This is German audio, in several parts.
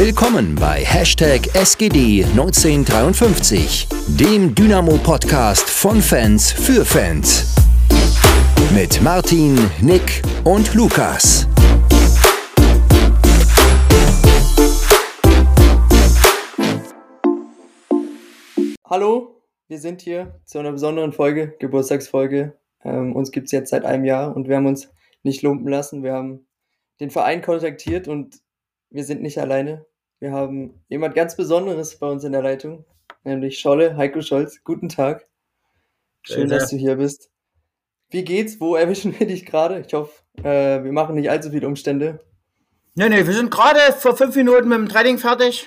Willkommen bei Hashtag SGD 1953, dem Dynamo-Podcast von Fans für Fans. Mit Martin, Nick und Lukas. Hallo, wir sind hier zu einer besonderen Folge, Geburtstagsfolge. Ähm, uns gibt es jetzt seit einem Jahr und wir haben uns nicht lumpen lassen. Wir haben den Verein kontaktiert und wir sind nicht alleine. Wir haben jemand ganz Besonderes bei uns in der Leitung, nämlich Scholle, Heiko Scholz. Guten Tag. Schön, dass du hier bist. Wie geht's? Wo erwischen wir dich gerade? Ich hoffe, äh, wir machen nicht allzu viele Umstände. Nee, nee, wir sind gerade vor fünf Minuten mit dem Training fertig.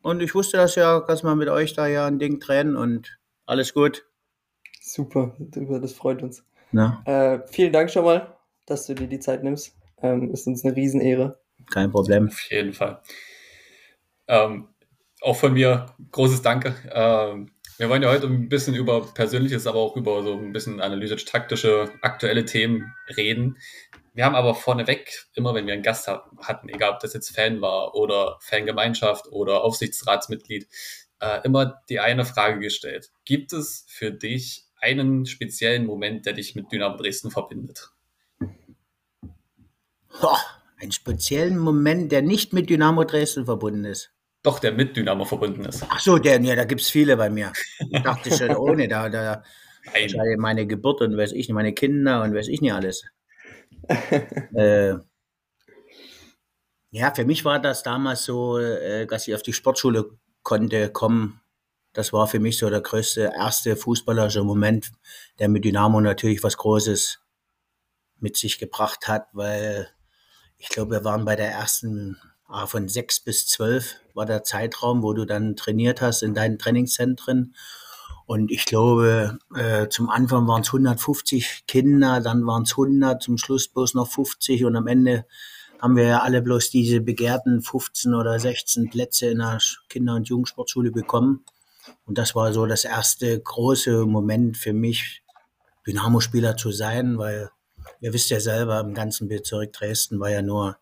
Und ich wusste das ja, dass wir mit euch da ja ein Ding trennen und alles gut. Super, das freut uns. Äh, vielen Dank schon mal, dass du dir die Zeit nimmst. Ähm, ist uns eine Riesenehre. Kein Problem. Auf jeden Fall. Ähm, auch von mir großes Danke. Ähm, wir wollen ja heute ein bisschen über Persönliches, aber auch über so ein bisschen analytisch-taktische, aktuelle Themen reden. Wir haben aber vorneweg, immer wenn wir einen Gast hatten, egal ob das jetzt Fan war oder Fangemeinschaft oder Aufsichtsratsmitglied, äh, immer die eine Frage gestellt. Gibt es für dich einen speziellen Moment, der dich mit Dynamo Dresden verbindet? Boah, einen speziellen Moment, der nicht mit Dynamo Dresden verbunden ist. Doch, der mit Dynamo verbunden ist. Ach so, der, ja, da gibt es viele bei mir. Ich dachte schon ohne, da, da meine Geburt und weiß ich nicht, meine Kinder und weiß ich nicht alles. äh, ja, für mich war das damals so, äh, dass ich auf die Sportschule konnte kommen. Das war für mich so der größte, erste fußballerische Moment, der mit Dynamo natürlich was Großes mit sich gebracht hat, weil ich glaube, wir waren bei der ersten ah, von sechs bis zwölf war der Zeitraum, wo du dann trainiert hast in deinen Trainingszentren. Und ich glaube, äh, zum Anfang waren es 150 Kinder, dann waren es 100, zum Schluss bloß noch 50 und am Ende haben wir ja alle bloß diese begehrten 15 oder 16 Plätze in der Kinder- und Jugendsportschule bekommen. Und das war so das erste große Moment für mich, Dynamo-Spieler zu sein, weil Ihr wisst ja selber, im ganzen Bezirk Dresden war ja nur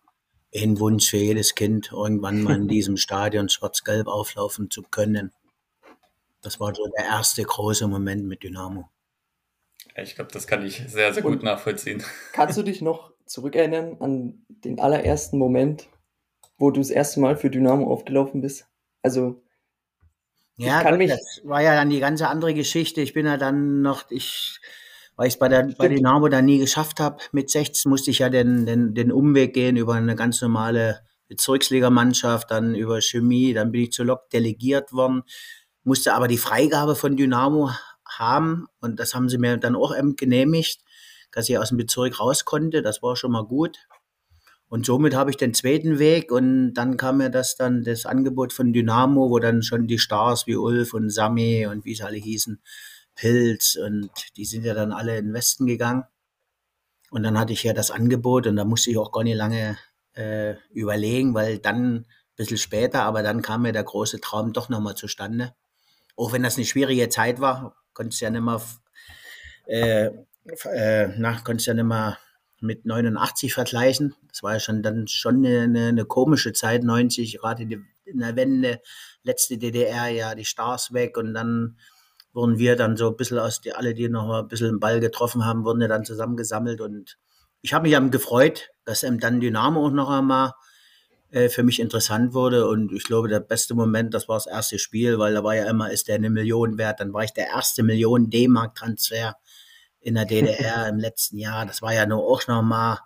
ein Wunsch für jedes Kind, irgendwann mal in diesem Stadion schwarz-gelb auflaufen zu können. Das war so der erste große Moment mit Dynamo. Ich glaube, das kann ich sehr, sehr gut Und nachvollziehen. Kannst du dich noch zurückerinnern an den allerersten Moment, wo du das erste Mal für Dynamo aufgelaufen bist? Also, ja, Gott, das war ja dann die ganze andere Geschichte. Ich bin ja dann noch, ich weil ich es bei, der, bei Dynamo dann nie geschafft habe. Mit 16 musste ich ja den, den, den Umweg gehen über eine ganz normale Bezirksligamannschaft, dann über Chemie, dann bin ich zu Lok delegiert worden, musste aber die Freigabe von Dynamo haben und das haben sie mir dann auch genehmigt, dass ich aus dem Bezirk raus konnte. Das war schon mal gut. Und somit habe ich den zweiten Weg und dann kam mir das dann das Angebot von Dynamo, wo dann schon die Stars wie Ulf und Sami und wie sie alle hießen, Pilz und die sind ja dann alle in den Westen gegangen. Und dann hatte ich ja das Angebot und da musste ich auch gar nicht lange äh, überlegen, weil dann ein bisschen später, aber dann kam mir der große Traum doch nochmal zustande. Auch wenn das eine schwierige Zeit war, konnte es ja nicht mehr, äh, äh, na, konnte es ja nicht mehr mit 89 vergleichen. Das war ja schon dann schon eine, eine komische Zeit, 90, gerade in der Wende, letzte DDR, ja, die Stars weg und dann wurden wir dann so ein bisschen aus, die, alle, die noch mal ein bisschen den Ball getroffen haben, wurden ja dann zusammengesammelt. Und ich habe mich dann gefreut, dass eben dann Dynamo auch noch einmal äh, für mich interessant wurde. Und ich glaube, der beste Moment, das war das erste Spiel, weil da war ja immer, ist der eine Million wert, dann war ich der erste Million D-Mark-Transfer in der DDR im letzten Jahr, das war ja nur auch noch mal,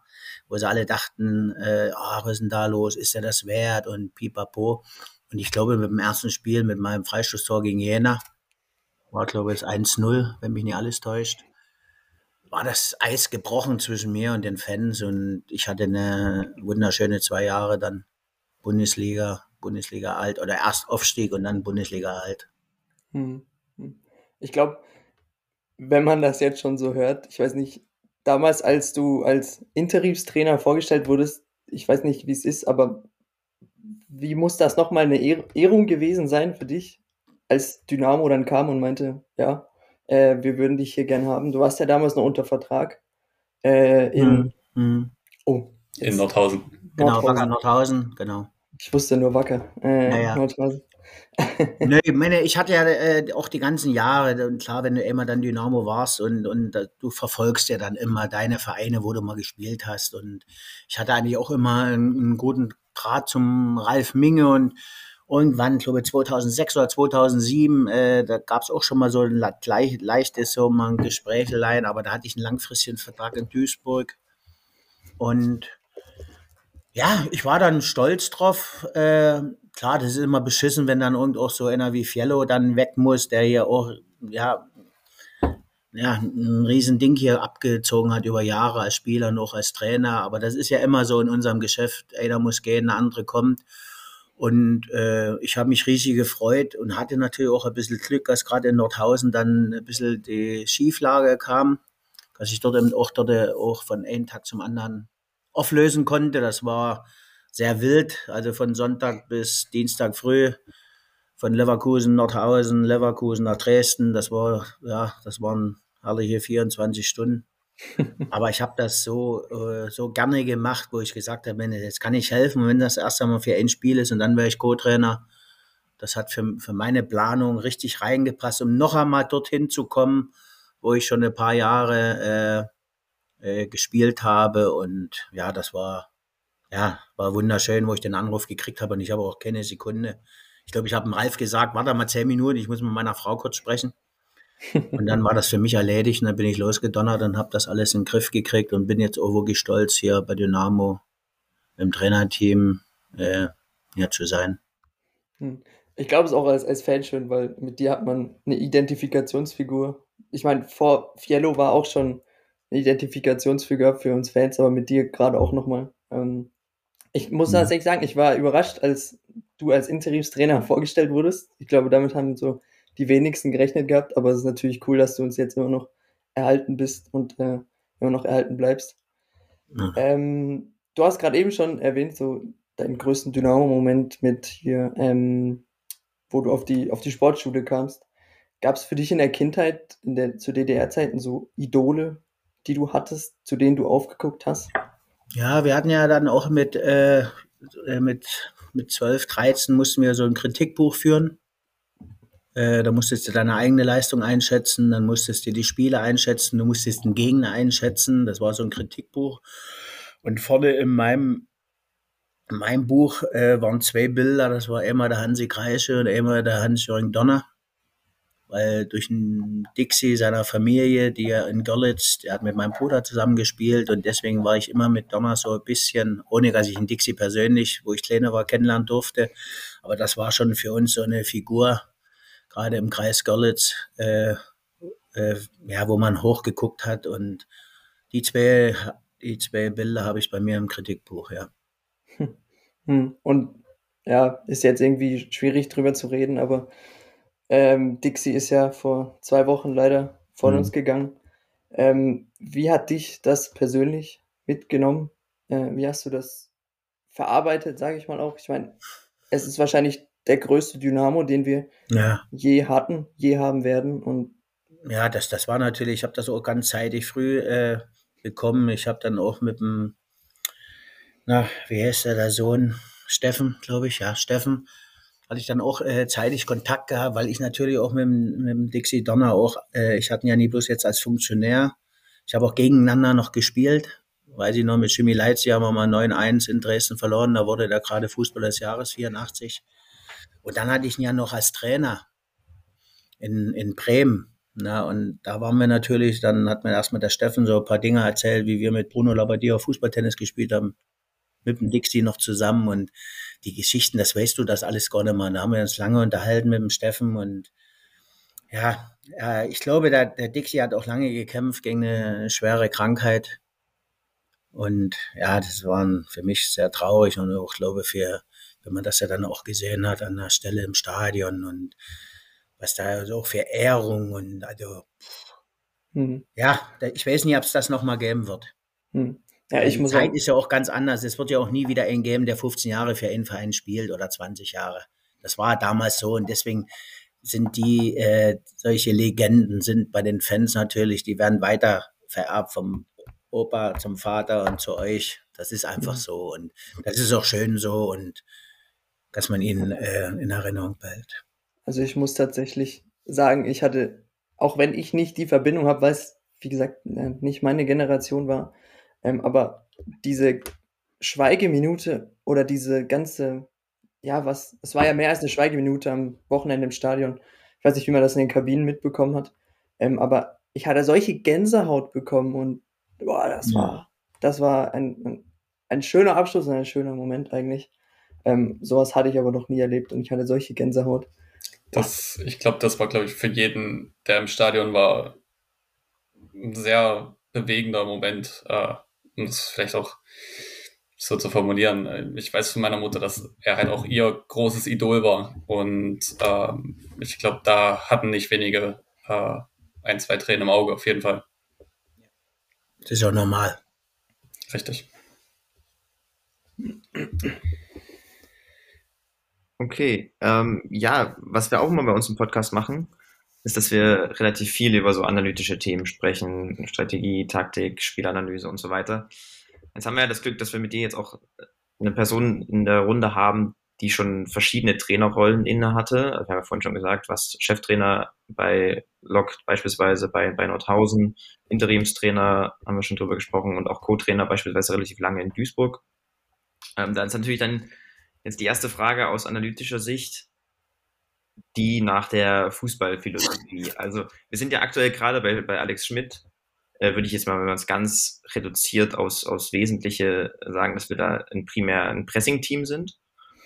wo sie alle dachten, äh, oh, was ist denn da los, ist er das wert? Und pipapo. Und ich glaube, mit dem ersten Spiel, mit meinem Freistoßtor gegen Jena, war glaube ich 1-0, wenn mich nicht alles täuscht, war das Eis gebrochen zwischen mir und den Fans und ich hatte eine wunderschöne zwei Jahre dann Bundesliga, Bundesliga alt oder erst Aufstieg und dann Bundesliga alt. Hm, hm. Ich glaube, wenn man das jetzt schon so hört, ich weiß nicht, damals, als du als Interimstrainer vorgestellt wurdest, ich weiß nicht, wie es ist, aber wie muss das nochmal eine Ehrung gewesen sein für dich? Als Dynamo dann kam und meinte, ja, äh, wir würden dich hier gern haben. Du warst ja damals noch unter Vertrag äh, in, mhm. oh, in Nordhausen. Genau, Nordhausen. Nordhausen, genau. Ich wusste nur Wacker. Äh, naja. Nö, ich meine, ich hatte ja äh, auch die ganzen Jahre, und klar, wenn du immer dann Dynamo warst und, und uh, du verfolgst ja dann immer deine Vereine, wo du mal gespielt hast. Und ich hatte eigentlich auch immer einen, einen guten Draht zum Ralf Minge und irgendwann, glaube ich, 2006 oder 2007, äh, da gab es auch schon mal so ein leicht, leichtes so mal ein Gesprächlein, aber da hatte ich einen langfristigen Vertrag in Duisburg. Und ja, ich war dann stolz drauf. Äh, klar, das ist immer beschissen, wenn dann irgend auch so einer wie Fiello dann weg muss, der hier auch, ja, ja, ein Riesending hier abgezogen hat über Jahre als Spieler auch als Trainer. Aber das ist ja immer so in unserem Geschäft. Einer muss gehen, der andere kommt. Und äh, ich habe mich riesig gefreut und hatte natürlich auch ein bisschen Glück, dass gerade in Nordhausen dann ein bisschen die Schieflage kam, dass ich dort eben auch, dort auch von einem Tag zum anderen auflösen konnte. Das war sehr wild, also von Sonntag bis Dienstag früh, von Leverkusen, Nordhausen, Leverkusen nach Dresden. Das war, ja, das waren herrliche 24 Stunden. Aber ich habe das so, äh, so gerne gemacht, wo ich gesagt habe, jetzt kann ich helfen, wenn das erst einmal für ein Spiel ist und dann wäre ich Co-Trainer. Das hat für, für meine Planung richtig reingepasst, um noch einmal dorthin zu kommen, wo ich schon ein paar Jahre äh, äh, gespielt habe. Und ja, das war, ja, war wunderschön, wo ich den Anruf gekriegt habe und ich habe auch keine Sekunde. Ich glaube, ich habe dem Ralf gesagt, warte mal zehn Minuten, ich muss mit meiner Frau kurz sprechen. Und dann war das für mich erledigt und dann bin ich losgedonnert und habe das alles in den Griff gekriegt und bin jetzt auch wirklich stolz, hier bei Dynamo im Trainerteam äh, hier zu sein. Hm. Ich glaube es auch als, als Fan schön, weil mit dir hat man eine Identifikationsfigur. Ich meine, vor Fiello war auch schon eine Identifikationsfigur für uns Fans, aber mit dir gerade auch nochmal. Ähm, ich muss ja. tatsächlich sagen, ich war überrascht, als du als Interimstrainer vorgestellt wurdest. Ich glaube, damit haben so die wenigsten gerechnet gehabt, aber es ist natürlich cool, dass du uns jetzt immer noch erhalten bist und äh, immer noch erhalten bleibst. Ja. Ähm, du hast gerade eben schon erwähnt, so deinen größten Dynamo-Moment mit hier, ähm, wo du auf die, auf die Sportschule kamst. Gab es für dich in der Kindheit, in der, zu DDR-Zeiten, so Idole, die du hattest, zu denen du aufgeguckt hast? Ja, wir hatten ja dann auch mit, äh, äh mit, mit 12, 13 mussten wir so ein Kritikbuch führen. Äh, da musstest du deine eigene Leistung einschätzen, dann musstest du die Spiele einschätzen, du musstest den Gegner einschätzen. Das war so ein Kritikbuch. Und vorne in meinem, in meinem Buch äh, waren zwei Bilder. Das war einmal der Hansi Kreische und einmal der Hans-Jürgen Donner. Weil durch einen Dixie seiner Familie, die er in Görlitz, der hat mit meinem Bruder zusammengespielt und deswegen war ich immer mit Donner so ein bisschen, ohne dass ich einen Dixie persönlich, wo ich kleiner war, kennenlernen durfte. Aber das war schon für uns so eine Figur, gerade im Kreis Görlitz, äh, äh, ja, wo man hochgeguckt hat. Und die zwei, die zwei Bilder habe ich bei mir im Kritikbuch, ja. Hm. Und ja, ist jetzt irgendwie schwierig drüber zu reden, aber ähm, Dixie ist ja vor zwei Wochen leider von hm. uns gegangen. Ähm, wie hat dich das persönlich mitgenommen? Äh, wie hast du das verarbeitet, sage ich mal auch? Ich meine, es ist wahrscheinlich der größte Dynamo, den wir ja. je hatten, je haben werden. Und ja, das, das war natürlich, ich habe das auch ganz zeitig früh äh, bekommen. Ich habe dann auch mit dem, na, wie heißt der, der Sohn, Steffen, glaube ich, ja, Steffen, hatte ich dann auch äh, zeitig Kontakt gehabt, weil ich natürlich auch mit, mit dem Dixie Donner auch, äh, ich hatte ihn ja nie bloß jetzt als Funktionär, ich habe auch gegeneinander noch gespielt, weiß ich noch, mit Jimmy Leitz haben wir mal 9-1 in Dresden verloren, da wurde der gerade Fußballer des Jahres, 84. Und dann hatte ich ihn ja noch als Trainer in, in Bremen. Na, und da waren wir natürlich, dann hat mir erstmal der Steffen so ein paar Dinge erzählt, wie wir mit Bruno Labbadia Fußballtennis gespielt haben, mit dem Dixie noch zusammen und die Geschichten, das weißt du, das alles gar nicht mehr. Da haben wir uns lange unterhalten mit dem Steffen und ja, ja ich glaube, der, der Dixie hat auch lange gekämpft gegen eine schwere Krankheit. Und ja, das war für mich sehr traurig und auch, glaube für, wenn man das ja dann auch gesehen hat an der Stelle im Stadion und was da so für Ehrung und also mhm. ja, ich weiß nicht, ob es das nochmal geben wird. Mhm. Ja, ich Die muss Zeit auch ist ja auch ganz anders. Es wird ja auch nie wieder einen geben, der 15 Jahre für einen Verein spielt oder 20 Jahre. Das war damals so und deswegen sind die äh, solche Legenden sind bei den Fans natürlich, die werden weiter vererbt vom Opa zum Vater und zu euch. Das ist einfach mhm. so und das ist auch schön so und dass man ihn äh, in Erinnerung behält. Also ich muss tatsächlich sagen, ich hatte, auch wenn ich nicht die Verbindung habe, weil es, wie gesagt, äh, nicht meine Generation war, ähm, aber diese Schweigeminute oder diese ganze, ja, was, es war ja mehr als eine Schweigeminute am Wochenende im Stadion. Ich weiß nicht, wie man das in den Kabinen mitbekommen hat, ähm, aber ich hatte solche Gänsehaut bekommen und boah, das ja. war, das war ein, ein, ein, schöner Abschluss und ein schöner Moment eigentlich. Ähm, sowas hatte ich aber noch nie erlebt und ich hatte solche Gänsehaut. Das, ich glaube, das war, glaube ich, für jeden, der im Stadion war, ein sehr bewegender Moment. Äh, um das vielleicht auch so zu formulieren. Ich weiß von meiner Mutter, dass er halt auch ihr großes Idol war. Und ähm, ich glaube, da hatten nicht wenige äh, ein, zwei Tränen im Auge, auf jeden Fall. Das ist auch normal. Richtig. Okay, ähm, ja, was wir auch immer bei uns im Podcast machen, ist, dass wir relativ viel über so analytische Themen sprechen, Strategie, Taktik, Spielanalyse und so weiter. Jetzt haben wir ja das Glück, dass wir mit dir jetzt auch eine Person in der Runde haben, die schon verschiedene Trainerrollen inne hatte. Wir haben ja vorhin schon gesagt, was Cheftrainer bei Lok beispielsweise, bei, bei Nordhausen, Interimstrainer haben wir schon drüber gesprochen und auch Co-Trainer beispielsweise relativ lange in Duisburg. Ähm, da ist natürlich dann jetzt die erste Frage aus analytischer Sicht, die nach der Fußballphilosophie. Also wir sind ja aktuell gerade bei, bei Alex Schmidt, äh, würde ich jetzt mal, wenn man es ganz reduziert aus, aus Wesentliche sagen, dass wir da ein primär ein Pressing-Team sind.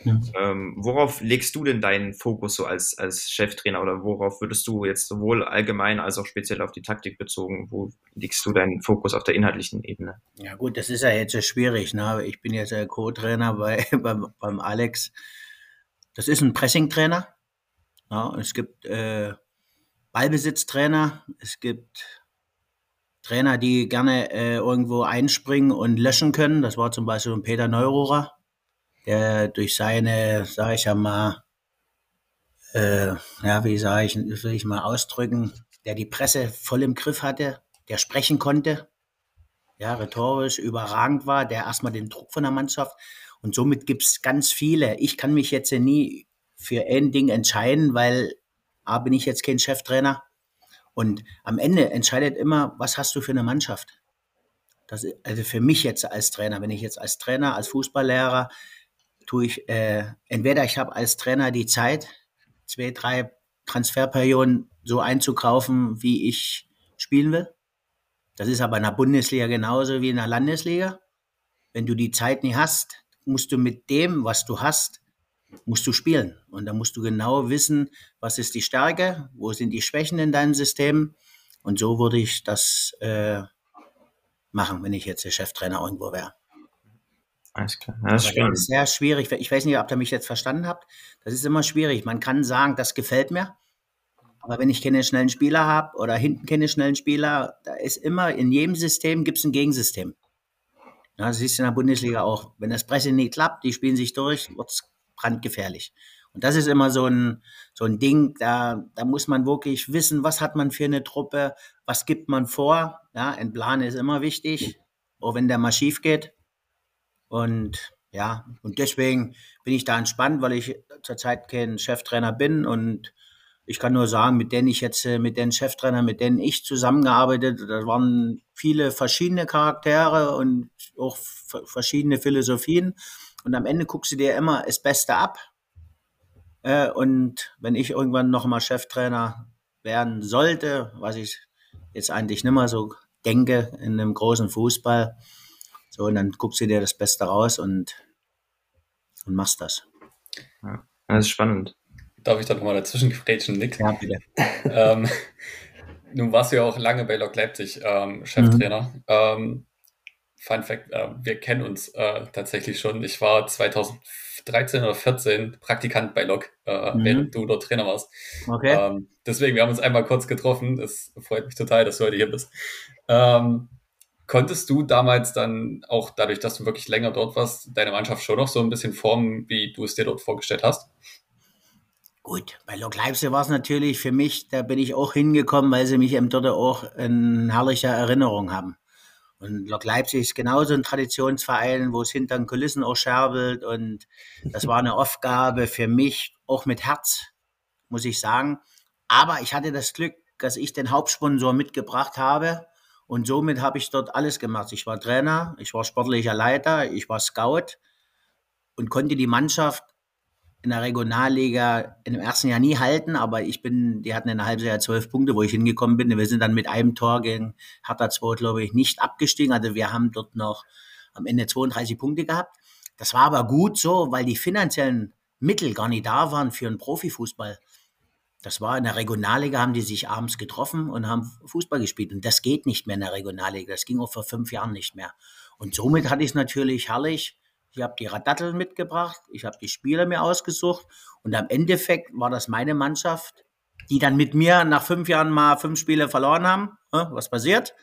Ja. Ähm, worauf legst du denn deinen Fokus so als, als Cheftrainer oder worauf würdest du jetzt sowohl allgemein als auch speziell auf die Taktik bezogen, wo legst du deinen Fokus auf der inhaltlichen Ebene? Ja gut, das ist ja jetzt so schwierig. Ne? Ich bin jetzt Co-Trainer bei, beim, beim Alex. Das ist ein Pressing-Trainer. Ja, es gibt äh, Ballbesitztrainer, es gibt Trainer, die gerne äh, irgendwo einspringen und löschen können. Das war zum Beispiel Peter Neururer, der durch seine, sage ich ja mal, äh, ja, wie sage ich, will ich mal ausdrücken, der die Presse voll im Griff hatte, der sprechen konnte, ja, rhetorisch überragend war, der erstmal den Druck von der Mannschaft und somit gibt es ganz viele. Ich kann mich jetzt nie für ein Ding entscheiden, weil A, bin ich jetzt kein Cheftrainer. Und am Ende entscheidet immer, was hast du für eine Mannschaft. Das, also für mich jetzt als Trainer, wenn ich jetzt als Trainer, als Fußballlehrer, tue ich, äh, entweder ich habe als Trainer die Zeit, zwei, drei Transferperioden so einzukaufen, wie ich spielen will. Das ist aber in der Bundesliga genauso wie in der Landesliga. Wenn du die Zeit nie hast, musst du mit dem, was du hast, musst du spielen. Und da musst du genau wissen, was ist die Stärke, wo sind die Schwächen in deinem System. Und so würde ich das äh, machen, wenn ich jetzt der Cheftrainer irgendwo wäre. Alles klar. Das ist, das ist sehr schwierig. Ich weiß nicht, ob ihr mich jetzt verstanden habt. Das ist immer schwierig. Man kann sagen, das gefällt mir. Aber wenn ich keine schnellen Spieler habe oder hinten keine schnellen Spieler, da ist immer, in jedem System gibt es ein Gegensystem. Ja, das siehst du in der Bundesliga auch. Wenn das Presse nicht klappt, die spielen sich durch, wird es brandgefährlich. Und das ist immer so ein, so ein Ding, da, da muss man wirklich wissen, was hat man für eine Truppe, was gibt man vor. Ja, ein Plan ist immer wichtig, auch wenn der mal schief geht. Und ja, und deswegen bin ich da entspannt, weil ich zurzeit kein Cheftrainer bin und ich kann nur sagen, mit denen ich jetzt, mit den Cheftrainern, mit denen ich zusammengearbeitet, da waren viele verschiedene Charaktere und auch verschiedene Philosophien. Und am Ende guckst du dir immer das Beste ab. Äh, und wenn ich irgendwann noch mal Cheftrainer werden sollte, was ich jetzt eigentlich nicht mehr so denke in einem großen Fußball, so, und dann guckst du dir das Beste raus und, und machst das. Ja, das ist spannend. Darf ich da nochmal dazwischen grätschen, Nick? Ja, bitte. ähm, nun warst du ja auch lange bei Lok Leipzig ähm, Cheftrainer. Mhm. Ähm, Fun Fact, äh, wir kennen uns äh, tatsächlich schon. Ich war 2013 oder 14 Praktikant bei Lok, äh, mhm. während du dort Trainer warst. Okay. Ähm, deswegen, wir haben uns einmal kurz getroffen. Es freut mich total, dass du heute hier bist. Ähm, konntest du damals dann auch dadurch, dass du wirklich länger dort warst, deine Mannschaft schon noch so ein bisschen formen, wie du es dir dort vorgestellt hast? Gut, bei Lok Leipzig war es natürlich für mich, da bin ich auch hingekommen, weil sie mich eben dort auch in herlicher Erinnerung haben. Und Lok Leipzig ist genauso ein Traditionsverein, wo es hinter den Kulissen auch scherbelt. Und das war eine Aufgabe für mich, auch mit Herz, muss ich sagen. Aber ich hatte das Glück, dass ich den Hauptsponsor mitgebracht habe. Und somit habe ich dort alles gemacht. Ich war Trainer, ich war sportlicher Leiter, ich war Scout und konnte die Mannschaft in der Regionalliga in dem ersten Jahr nie halten, aber ich bin, die hatten in der Halbzeit zwölf Punkte, wo ich hingekommen bin. Wir sind dann mit einem Tor gegen Hertha 2, glaube ich, nicht abgestiegen. Also wir haben dort noch am Ende 32 Punkte gehabt. Das war aber gut so, weil die finanziellen Mittel gar nicht da waren für einen Profifußball. Das war in der Regionalliga, haben die sich abends getroffen und haben Fußball gespielt. Und das geht nicht mehr in der Regionalliga. Das ging auch vor fünf Jahren nicht mehr. Und somit hatte ich es natürlich herrlich ich habe die Radatteln mitgebracht, ich habe die Spieler mir ausgesucht und am Endeffekt war das meine Mannschaft, die dann mit mir nach fünf Jahren mal fünf Spiele verloren haben. Was passiert?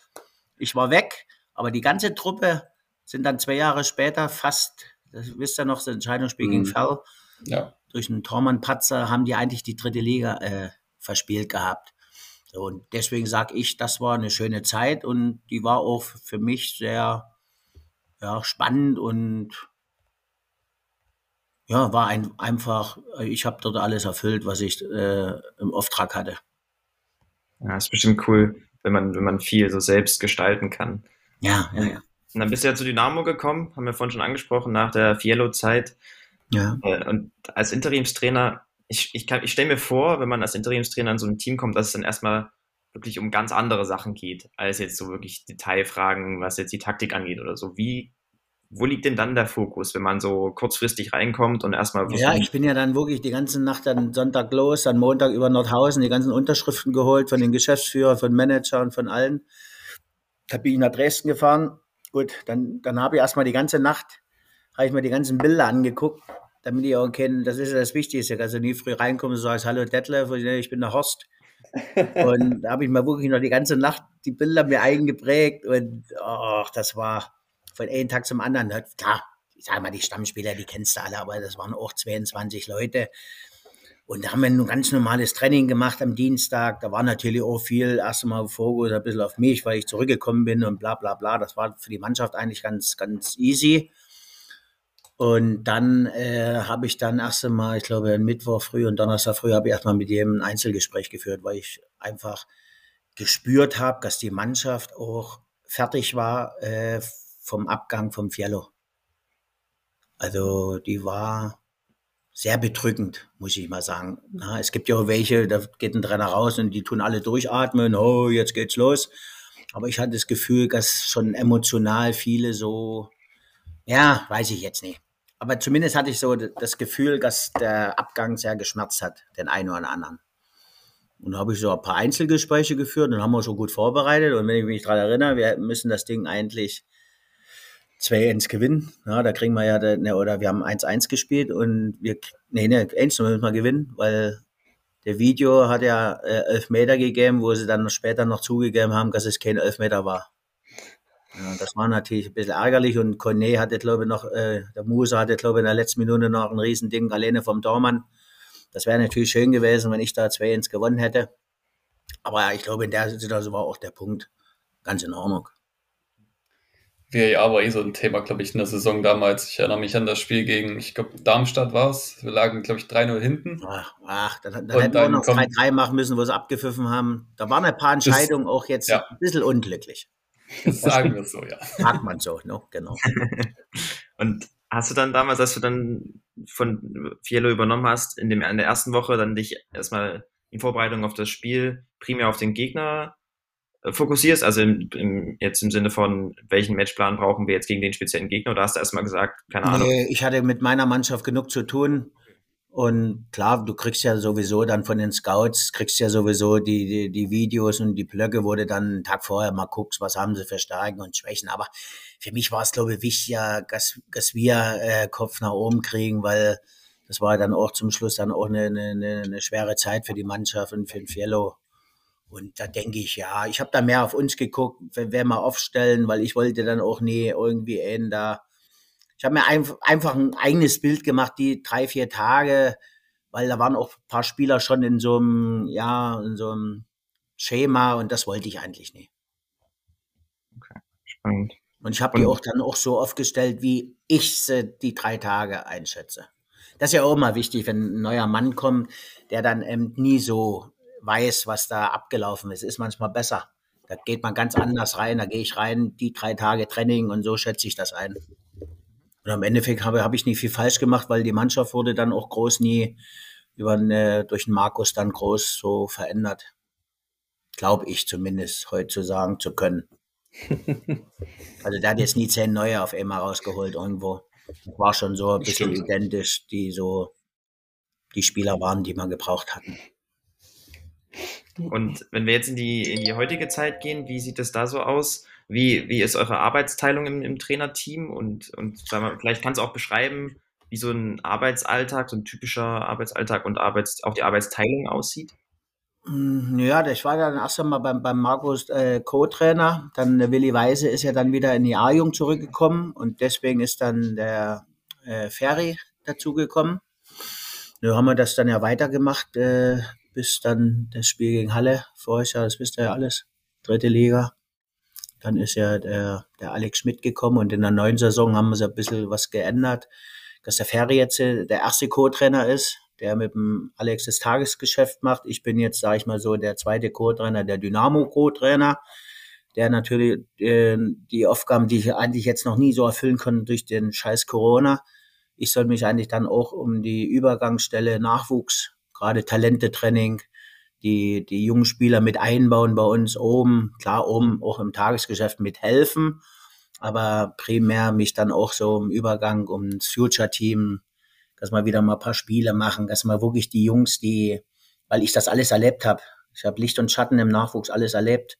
Ich war weg, aber die ganze Truppe sind dann zwei Jahre später fast, das wisst ihr noch, das Entscheidungsspiel mhm. gegen Fell, ja. Durch einen Tormann-Patzer haben die eigentlich die dritte Liga äh, verspielt gehabt. und deswegen sage ich, das war eine schöne Zeit und die war auch für mich sehr ja, spannend und ja, war ein, einfach, äh, ich habe dort alles erfüllt, was ich äh, im Auftrag hatte. Ja, ist bestimmt cool, wenn man, wenn man viel so selbst gestalten kann. Ja, ja, ja. Und dann bist du ja zu Dynamo gekommen, haben wir vorhin schon angesprochen, nach der Fiello-Zeit. Ja. Äh, und als Interimstrainer, ich, ich, ich stelle mir vor, wenn man als Interimstrainer in so ein Team kommt, dass es dann erstmal wirklich um ganz andere Sachen geht, als jetzt so wirklich Detailfragen, was jetzt die Taktik angeht oder so. Wie wo liegt denn dann der Fokus, wenn man so kurzfristig reinkommt und erstmal. Ja, ich bin ja dann wirklich die ganze Nacht dann Sonntag los, dann Montag über Nordhausen die ganzen Unterschriften geholt von den Geschäftsführern, von Managern, von allen. Da bin ich nach Dresden gefahren. Gut, dann, dann habe ich erstmal die ganze Nacht, habe ich mir die ganzen Bilder angeguckt, damit ich auch kenne, das ist ja das Wichtigste. Also nie früh reinkommen und sagst, hallo Detlef, ich bin der Horst. und da habe ich mir wirklich noch die ganze Nacht die Bilder mir eingeprägt und ach, das war, von einem Tag zum anderen. Klar, ich sage mal, die Stammspieler, die kennst du alle, aber das waren auch 22 Leute. Und da haben wir ein ganz normales Training gemacht am Dienstag. Da war natürlich auch viel, erst einmal Fokus ein bisschen auf mich, weil ich zurückgekommen bin und bla bla bla. Das war für die Mannschaft eigentlich ganz, ganz easy. Und dann äh, habe ich dann erst einmal, ich glaube, Mittwoch früh und Donnerstag früh habe ich erstmal mit jedem ein Einzelgespräch geführt, weil ich einfach gespürt habe, dass die Mannschaft auch fertig war äh, vom Abgang vom Fiello. Also die war sehr bedrückend, muss ich mal sagen. Na, es gibt ja auch welche, da geht ein Trainer raus und die tun alle durchatmen, oh, jetzt geht's los. Aber ich hatte das Gefühl, dass schon emotional viele so, ja, weiß ich jetzt nicht. Aber zumindest hatte ich so das Gefühl, dass der Abgang sehr geschmerzt hat, den einen oder anderen. Und da habe ich so ein paar Einzelgespräche geführt und haben wir schon gut vorbereitet. Und wenn ich mich daran erinnere, wir müssen das Ding eigentlich 2-1 gewinnen. Ja, da kriegen wir ja, ne, oder wir haben 1-1 gespielt und wir, nee, ne, 1 müssen wir gewinnen, weil der Video hat ja äh, Elfmeter gegeben, wo sie dann später noch zugegeben haben, dass es kein Elfmeter war. Ja, das war natürlich ein bisschen ärgerlich und Kone hatte, glaube ich, noch, äh, der Muse hatte, glaube ich, in der letzten Minute noch ein Riesending alleine vom Dormann. Das wäre natürlich schön gewesen, wenn ich da 2-1 gewonnen hätte. Aber ich glaube, in der Situation war auch der Punkt ganz in Ordnung. VAR war eh so ein Thema, glaube ich, in der Saison damals. Ich erinnere mich an das Spiel gegen, ich glaube, Darmstadt war es. Wir lagen, glaube ich, 3-0 hinten. Ach, ach dann, dann hätten wir noch 3-3 machen müssen, wo sie abgepfiffen haben. Da waren ein paar Entscheidungen das, auch jetzt ja. ein bisschen unglücklich. Das sagen wir so, ja. Sagt man so, ne? genau. Und hast du dann damals, als du dann von Fiello übernommen hast, in, dem, in der ersten Woche dann dich erstmal in Vorbereitung auf das Spiel primär auf den Gegner fokussierst, also im, im, jetzt im Sinne von, welchen Matchplan brauchen wir jetzt gegen den speziellen Gegner, oder hast du erstmal gesagt, keine Ahnung? Nee, ich hatte mit meiner Mannschaft genug zu tun. Und klar, du kriegst ja sowieso dann von den Scouts, kriegst ja sowieso die, die, die Videos und die Blöcke, wo du dann einen Tag vorher mal guckst, was haben sie für Stärken und Schwächen. Aber für mich war es, glaube ich, wichtiger, dass, dass wir äh, Kopf nach oben kriegen, weil das war dann auch zum Schluss dann auch eine, eine, eine schwere Zeit für die Mannschaft und für den Fiello. Und da denke ich, ja, ich habe da mehr auf uns geguckt, wer wir aufstellen, weil ich wollte dann auch nie irgendwie einen da. Ich habe mir ein, einfach ein eigenes Bild gemacht, die drei, vier Tage, weil da waren auch ein paar Spieler schon in so einem, ja, in so einem Schema und das wollte ich eigentlich nicht. Okay, Und, und ich habe die auch dann auch so aufgestellt, wie ich sie die drei Tage einschätze. Das ist ja auch mal wichtig, wenn ein neuer Mann kommt, der dann eben nie so weiß, was da abgelaufen ist. Ist manchmal besser. Da geht man ganz anders rein. Da gehe ich rein, die drei Tage Training und so schätze ich das ein. Und am Endeffekt habe, habe ich nicht viel falsch gemacht, weil die Mannschaft wurde dann auch groß nie über eine, durch den Markus dann groß so verändert. Glaube ich zumindest heute zu sagen zu können. also der hat jetzt nie zehn neue auf einmal rausgeholt irgendwo. War schon so ein bisschen Stimmt. identisch, die so die Spieler waren, die man gebraucht hatten. Und wenn wir jetzt in die, in die heutige Zeit gehen, wie sieht es da so aus? Wie, wie ist eure Arbeitsteilung im, im Trainerteam? Und, und wir, vielleicht kannst du auch beschreiben, wie so ein Arbeitsalltag, so ein typischer Arbeitsalltag und Arbeits, auch die Arbeitsteilung aussieht? Hm, ja, ich war dann erst einmal beim, beim Markus äh, Co-Trainer. Dann der Willi Weise ist ja dann wieder in die A-Jung zurückgekommen und deswegen ist dann der äh, Ferry dazugekommen. Da haben wir das dann ja weitergemacht, äh, bis dann das Spiel gegen Halle vor euch, ja, das wisst ihr ja alles, dritte Liga. Dann ist ja der, der Alex Schmidt gekommen und in der neuen Saison haben wir so ein bisschen was geändert, dass der Ferry jetzt äh, der erste Co-Trainer ist, der mit dem Alex das Tagesgeschäft macht. Ich bin jetzt, sage ich mal so, der zweite Co-Trainer, der Dynamo-Co-Trainer, der natürlich äh, die Aufgaben, die ich eigentlich jetzt noch nie so erfüllen konnte durch den scheiß Corona. Ich soll mich eigentlich dann auch um die Übergangsstelle Nachwuchs gerade Talente-Training, die, die jungen Spieler mit einbauen bei uns oben, klar oben auch im Tagesgeschäft mithelfen, aber primär mich dann auch so im Übergang um das Future-Team, dass wir wieder mal ein paar Spiele machen, dass wir wirklich die Jungs, die, weil ich das alles erlebt habe, ich habe Licht und Schatten im Nachwuchs alles erlebt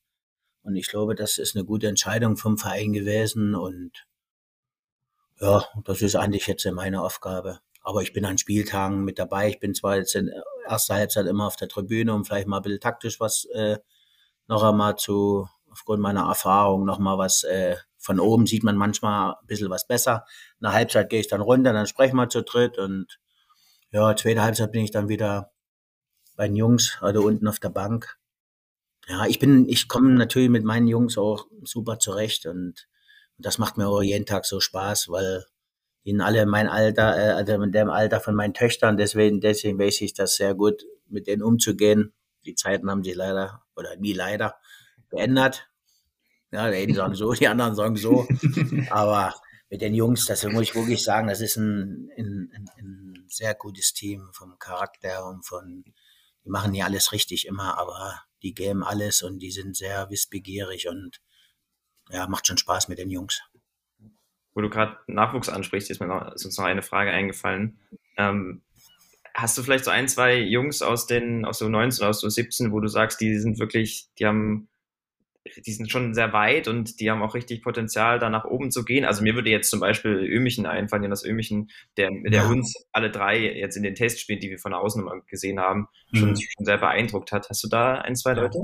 und ich glaube, das ist eine gute Entscheidung vom Verein gewesen und ja, das ist eigentlich jetzt meine Aufgabe. Aber ich bin an Spieltagen mit dabei. Ich bin zwar jetzt in erster Halbzeit immer auf der Tribüne, um vielleicht mal ein bisschen taktisch was äh, noch einmal zu, aufgrund meiner Erfahrung, noch mal was äh, von oben sieht man manchmal ein bisschen was besser. Der Halbzeit gehe ich dann runter, dann sprechen wir zu dritt und ja, zweite Halbzeit bin ich dann wieder bei den Jungs, also unten auf der Bank. Ja, ich bin, ich komme natürlich mit meinen Jungs auch super zurecht und, und das macht mir auch jeden Tag so Spaß, weil in alle mein Alter, äh, also in dem Alter von meinen Töchtern. Deswegen, deswegen weiß ich das sehr gut, mit denen umzugehen. Die Zeiten haben sich leider, oder nie leider, geändert. Ja, die einen sagen so, die anderen sagen so. Aber mit den Jungs, das muss ich wirklich sagen, das ist ein, ein, ein sehr gutes Team vom Charakter und von, die machen nie alles richtig immer, aber die geben alles und die sind sehr wissbegierig und ja, macht schon Spaß mit den Jungs wo du gerade Nachwuchs ansprichst, ist, mir noch, ist uns noch eine Frage eingefallen. Ähm, hast du vielleicht so ein, zwei Jungs aus den, aus so 19 oder aus so 17, wo du sagst, die sind wirklich, die haben, die sind schon sehr weit und die haben auch richtig Potenzial, da nach oben zu gehen. Also mir würde jetzt zum Beispiel Ömichen einfallen, das Ömichen, der, der ja. uns alle drei jetzt in den Testspielen, die wir von außen immer gesehen haben, schon, mhm. schon sehr beeindruckt hat. Hast du da ein, zwei Leute?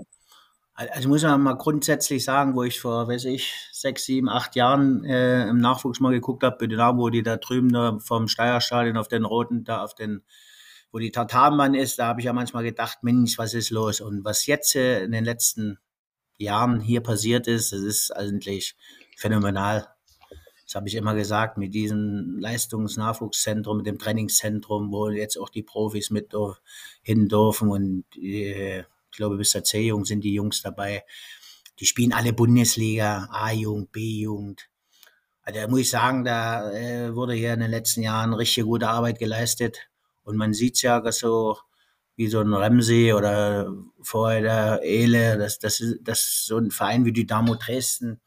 Also muss man mal grundsätzlich sagen, wo ich vor, weiß ich, sechs, sieben, acht Jahren äh, im Nachwuchs mal geguckt habe, bei Dynamo, die da drüben da vom Steierstadion auf den roten, da auf den, wo die Tatarmann ist, da habe ich ja manchmal gedacht, Mensch, was ist los? Und was jetzt äh, in den letzten Jahren hier passiert ist, das ist eigentlich phänomenal. Das habe ich immer gesagt, mit diesem Leistungsnachwuchszentrum, mit dem Trainingszentrum, wo jetzt auch die Profis mit hin dürfen und äh, glaube, bis zur C-Jugend sind die Jungs dabei. Die spielen alle Bundesliga, A-Jugend, B-Jugend. Also da muss ich sagen, da äh, wurde hier in den letzten Jahren richtig gute Arbeit geleistet. Und man sieht ja so, wie so ein Ramsey oder vorher der Ele, das, das, das so ein Verein wie Dynamo Dresden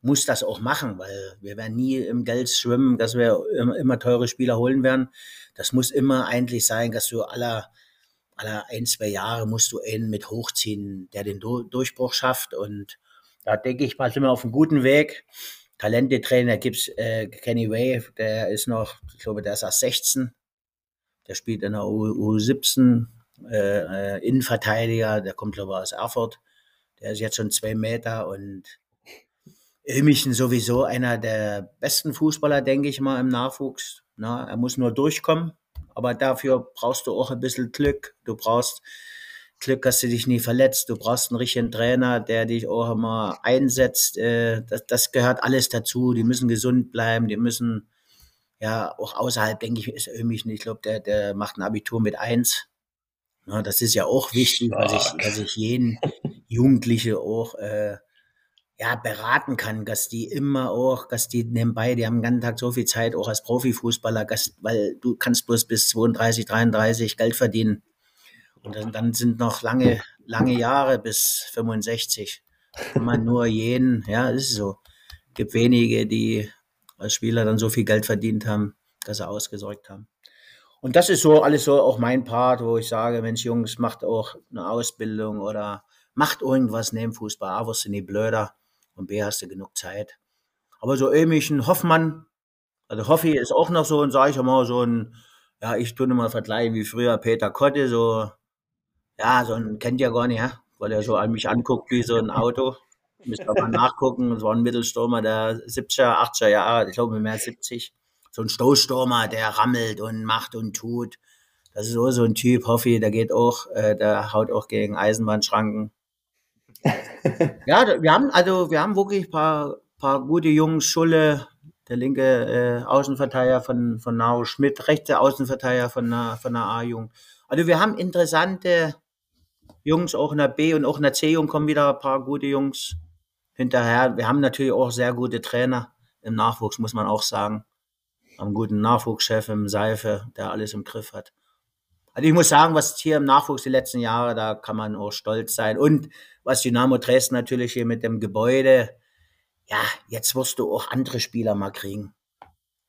muss das auch machen, weil wir werden nie im Geld schwimmen, dass wir immer, immer teure Spieler holen werden. Das muss immer eigentlich sein, dass du aller alle ein, zwei Jahre musst du einen mit hochziehen, der den Durchbruch schafft. Und da denke ich mal, sind wir auf einem guten Weg. Talente-Trainer gibt's äh, Kenny Way, der ist noch, ich glaube, der ist erst 16. Der spielt in der U U17 äh, äh, Innenverteidiger, der kommt, glaube ich, aus Erfurt. Der ist jetzt schon zwei Meter und Ilmichen sowieso einer der besten Fußballer, denke ich mal, im Nachwuchs. Na, er muss nur durchkommen aber dafür brauchst du auch ein bisschen Glück. Du brauchst Glück, dass du dich nie verletzt. Du brauchst einen richtigen Trainer, der dich auch immer einsetzt. Äh, das, das gehört alles dazu. Die müssen gesund bleiben, die müssen ja auch außerhalb, denke ich, ist Ömich nicht. Ich glaube, der, der macht ein Abitur mit eins. Ja, das ist ja auch wichtig, weil ich, dass ich jeden Jugendliche auch äh, ja, beraten kann, dass die immer auch, dass die nebenbei, die haben den ganzen Tag so viel Zeit, auch als Profifußballer, dass, weil du kannst bloß bis 32, 33 Geld verdienen. Und dann, dann sind noch lange, lange Jahre bis 65. Kann man nur jeden, ja, ist so. Gibt wenige, die als Spieler dann so viel Geld verdient haben, dass sie ausgesorgt haben. Und das ist so alles so auch mein Part, wo ich sage, Mensch, Jungs, macht auch eine Ausbildung oder macht irgendwas neben Fußball. A, wirst du nie blöder und B, hast du genug Zeit. Aber so ähnlichen Hoffmann, also Hoffi ist auch noch so, und sage ich mal, so ein, ja, ich tue mal vergleichen wie früher Peter Kotte, so, ja, so ein, kennt ihr gar nicht, ja? weil er so an mich anguckt wie so ein Auto. Müsst ihr mal nachgucken, es war ein Mittelstürmer der 70er, 80er Jahre, ich glaube mehr 70. So ein Stoßstürmer, der rammelt und macht und tut. Das ist auch so ein Typ, Hoffi, der geht auch, äh, der haut auch gegen Eisenbahnschranken. Ja, wir haben, also wir haben wirklich ein paar, paar gute Jungs, Schulle, der linke äh, Außenverteidiger von, von Nau Schmidt, rechte Außenverteidiger von von der A-Jung. Also wir haben interessante Jungs, auch in der B und auch in der C-Jung kommen wieder ein paar gute Jungs hinterher. Wir haben natürlich auch sehr gute Trainer im Nachwuchs, muss man auch sagen. Haben einen guten Nachwuchschef im Seife, der alles im Griff hat. Also ich muss sagen, was hier im Nachwuchs die letzten Jahre, da kann man auch stolz sein. Und was Dynamo Dresden natürlich hier mit dem Gebäude, ja, jetzt wirst du auch andere Spieler mal kriegen.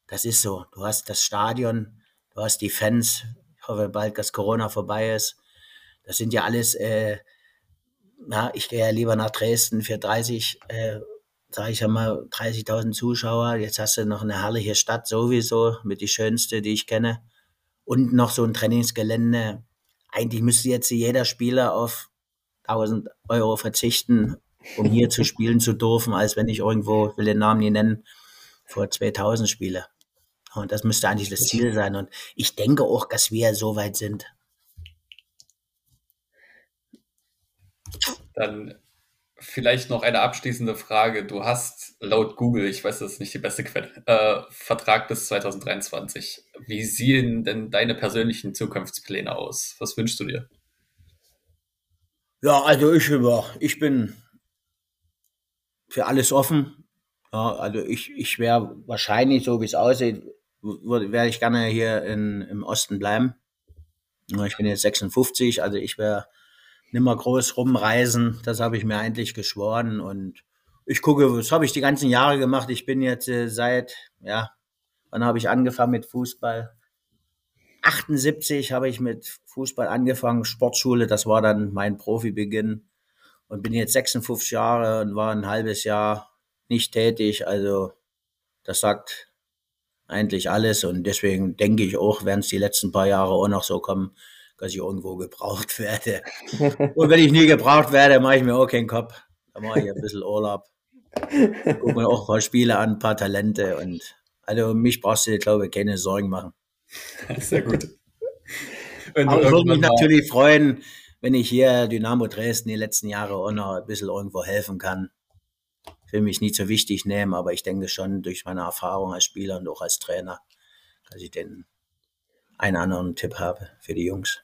Das ist so. Du hast das Stadion, du hast die Fans. Ich hoffe bald, dass Corona vorbei ist. Das sind ja alles, äh, na, ich gehe ja lieber nach Dresden für 30, äh, sage ich ja mal, 30.000 Zuschauer. Jetzt hast du noch eine herrliche Stadt sowieso, mit die schönste, die ich kenne. Und noch so ein Trainingsgelände. Eigentlich müsste jetzt jeder Spieler auf 1000 Euro verzichten, um hier zu spielen zu dürfen, als wenn ich irgendwo, will den Namen nie nennen, vor 2000 spiele. Und das müsste eigentlich das Ziel sein. Und ich denke auch, dass wir so weit sind. Dann vielleicht noch eine abschließende Frage. Du hast laut Google, ich weiß, das ist nicht die beste Quelle, äh, Vertrag bis 2023. Wie sehen denn deine persönlichen Zukunftspläne aus? Was wünschst du dir? Ja, also ich, ich bin für alles offen. Ja, also ich, ich wäre wahrscheinlich, so wie es aussieht, wäre ich gerne hier in, im Osten bleiben. Ich bin jetzt 56, also ich wäre nimmer groß rumreisen. Das habe ich mir eigentlich geschworen und ich gucke, was habe ich die ganzen Jahre gemacht. Ich bin jetzt äh, seit, ja, wann habe ich angefangen mit Fußball? 78 habe ich mit Fußball angefangen, Sportschule, das war dann mein Profibeginn und bin jetzt 56 Jahre und war ein halbes Jahr nicht tätig. Also das sagt eigentlich alles und deswegen denke ich auch, werden es die letzten paar Jahre auch noch so kommen, dass ich irgendwo gebraucht werde. und wenn ich nie gebraucht werde, mache ich mir auch keinen Kopf. Dann mache ich ein bisschen Urlaub. Guck mir auch ein paar Spiele an, ein paar Talente und also mich brauchst du, glaube ich, keine Sorgen machen. Sehr gut. Aber ich würde mich natürlich freuen, wenn ich hier Dynamo Dresden die letzten Jahre auch noch ein bisschen irgendwo helfen kann. Ich will mich nicht so wichtig nehmen, aber ich denke schon durch meine Erfahrung als Spieler und auch als Trainer, dass ich den einen anderen Tipp habe für die Jungs.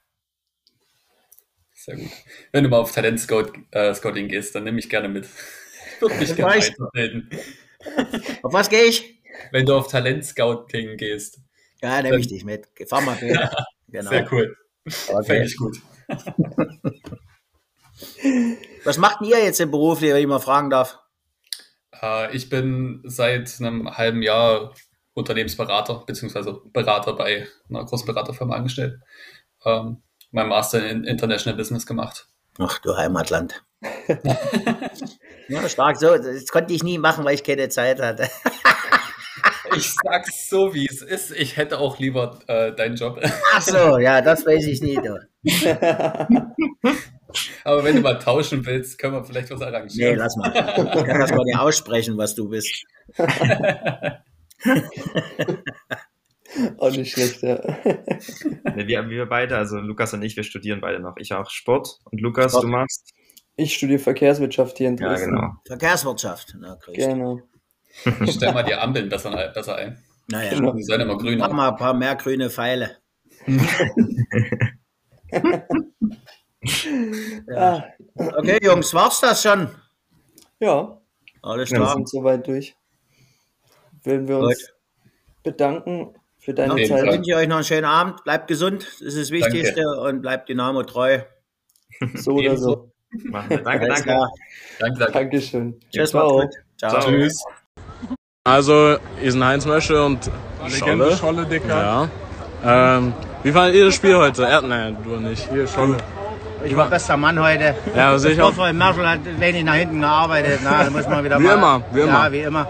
Sehr gut. Wenn du mal auf Talent äh, Scouting gehst, dann nehme ich gerne mit. Würde mich gerne Auf was gehe ich? Wenn du auf Talent Scouting gehst. Ja, nehme ich dich mit. Fahr mal mit. Ja, genau. Sehr cool. Okay. Fände ich gut. Was macht ihr jetzt im Beruf, wenn ich mal fragen darf? Äh, ich bin seit einem halben Jahr Unternehmensberater bzw. Berater bei einer großen Beraterfirma angestellt. Ähm, mein Master in International Business gemacht. Ach du Heimatland. ja, stark so. Das konnte ich nie machen, weil ich keine Zeit hatte. Ich sag's so, wie es ist. Ich hätte auch lieber äh, deinen Job. Ach so, ja, das weiß ich nicht. Aber wenn du mal tauschen willst, können wir vielleicht was arrangieren. Nee, lass mal. Ich kann das mal nicht aussprechen, was du bist. Auch nicht schlecht, ja. nee, wir, wir beide, also Lukas und ich, wir studieren beide noch. Ich auch Sport. Und Lukas, Sport. du machst? Ich studiere Verkehrswirtschaft hier in Dresden. Ja, genau. Verkehrswirtschaft. Na, genau. Stell mal die Ampeln besser, besser ein. Naja, die sollen immer grün Mach mal ein paar mehr grüne Pfeile. ja. Okay, Jungs, war's das schon? Ja. Alles klar. Wir sind soweit durch. Würden wir uns Gut. bedanken für deine Zeit. Ich wünsche euch noch einen schönen Abend. Bleibt gesund, das ist das Wichtigste. Danke. Und bleibt Dynamo treu. So oder so. Danke, danke. Danke, danke. Dankeschön. Tschüss, Ciao. Ciao. Tschüss. Also, ihr sind Heinz Mösche und Scholle. Scholle, Dicker. Ja. Ähm, wie fandet ihr das Spiel heute? Er, nein, du nicht. Hier, Scholle. Ich war bester Mann heute. Ja, sicher. Vorfall Marshall hat wenig nach hinten gearbeitet. Na, da muss man wieder wie mal. Immer, wie immer. Ja, wie immer.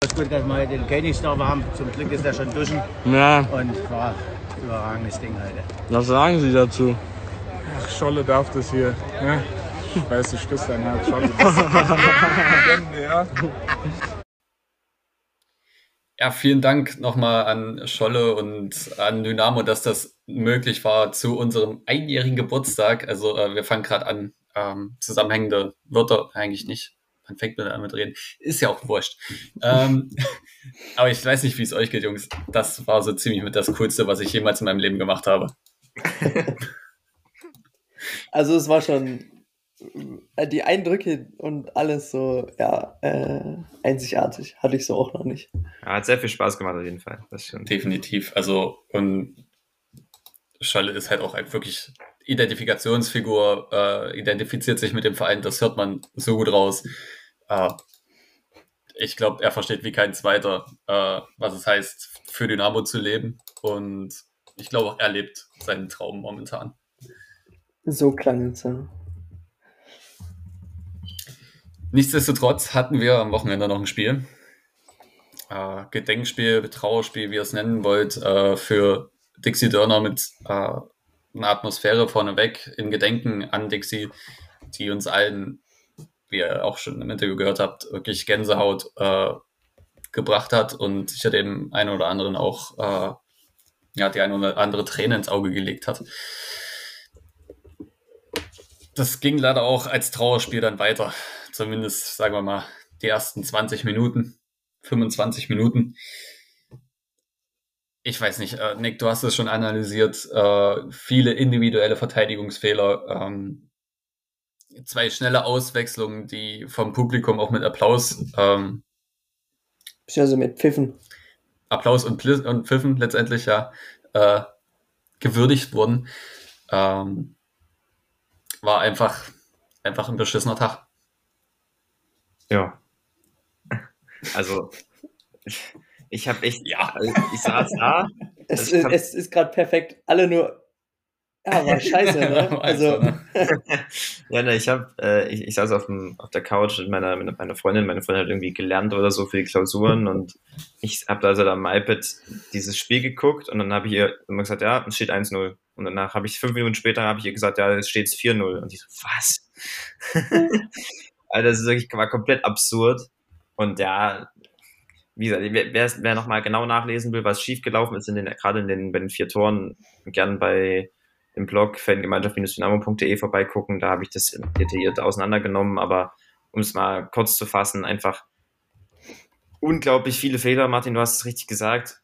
Es ist gut, dass wir heute den Königsdorf haben. Zum Glück ist er schon duschen. Ja. Und war ein überragendes Ding heute. Was sagen Sie dazu? Ach, Scholle darf das hier. Ne? Ich weiß, ich küsse dein Herz. Scholle. ja. Ja, vielen Dank nochmal an Scholle und an Dynamo, dass das möglich war zu unserem einjährigen Geburtstag. Also äh, wir fangen gerade an, ähm, zusammenhängende Wörter eigentlich nicht. Man fängt mit damit reden. Ist ja auch wurscht. ähm, aber ich weiß nicht, wie es euch geht, Jungs. Das war so ziemlich mit das Coolste, was ich jemals in meinem Leben gemacht habe. also es war schon die Eindrücke und alles so, ja, äh, einzigartig. Hatte ich so auch noch nicht. Ja, hat sehr viel Spaß gemacht auf jeden Fall. Das stimmt. Definitiv. Also, und Scholle ist halt auch wirklich Identifikationsfigur, äh, identifiziert sich mit dem Verein, das hört man so gut raus. Äh, ich glaube, er versteht wie kein zweiter, äh, was es heißt, für Dynamo zu leben. Und ich glaube auch, er lebt seinen Traum momentan. So klang es, ja. Nichtsdestotrotz hatten wir am Wochenende noch ein Spiel. Äh, Gedenkspiel, Trauerspiel, wie ihr es nennen wollt, äh, für Dixie Dörner mit äh, einer Atmosphäre vorneweg in Gedenken an Dixie, die uns allen, wie ihr auch schon im Interview gehört habt, wirklich Gänsehaut äh, gebracht hat und sicher dem einen oder anderen auch äh, ja, die eine oder andere Träne ins Auge gelegt hat. Das ging leider auch als Trauerspiel dann weiter zumindest, sagen wir mal, die ersten 20 Minuten, 25 Minuten. Ich weiß nicht, äh, Nick, du hast es schon analysiert. Äh, viele individuelle Verteidigungsfehler, ähm, zwei schnelle Auswechslungen, die vom Publikum auch mit Applaus. Ähm, also mit Pfiffen. Applaus und, und Pfiffen letztendlich, ja, äh, gewürdigt wurden. Ähm, war einfach, einfach ein beschissener Tag. Ja. Also, ich habe echt, ja, ich saß da. Es, ist, es ist gerade perfekt. Alle nur, ja, war scheiße, ne? Also. ja, ne, ich habe, äh, ich, ich saß auf, dem, auf der Couch mit meiner, mit meiner Freundin. Meine Freundin hat irgendwie gelernt oder so für die Klausuren und ich habe da also da am iPad dieses Spiel geguckt und dann habe ich ihr immer gesagt, ja, es steht 1-0. Und danach habe ich fünf Minuten später habe ich ihr gesagt, ja, es steht 4-0. Und ich so, was? Also das ist wirklich, war komplett absurd. Und ja, wie gesagt, wer, wer nochmal genau nachlesen will, was schiefgelaufen ist, in den, gerade in den, bei den vier Toren, gern bei dem Blog fangemeinschaft-dynamo.de vorbeigucken. Da habe ich das detailliert auseinandergenommen. Aber um es mal kurz zu fassen, einfach unglaublich viele Fehler. Martin, du hast es richtig gesagt.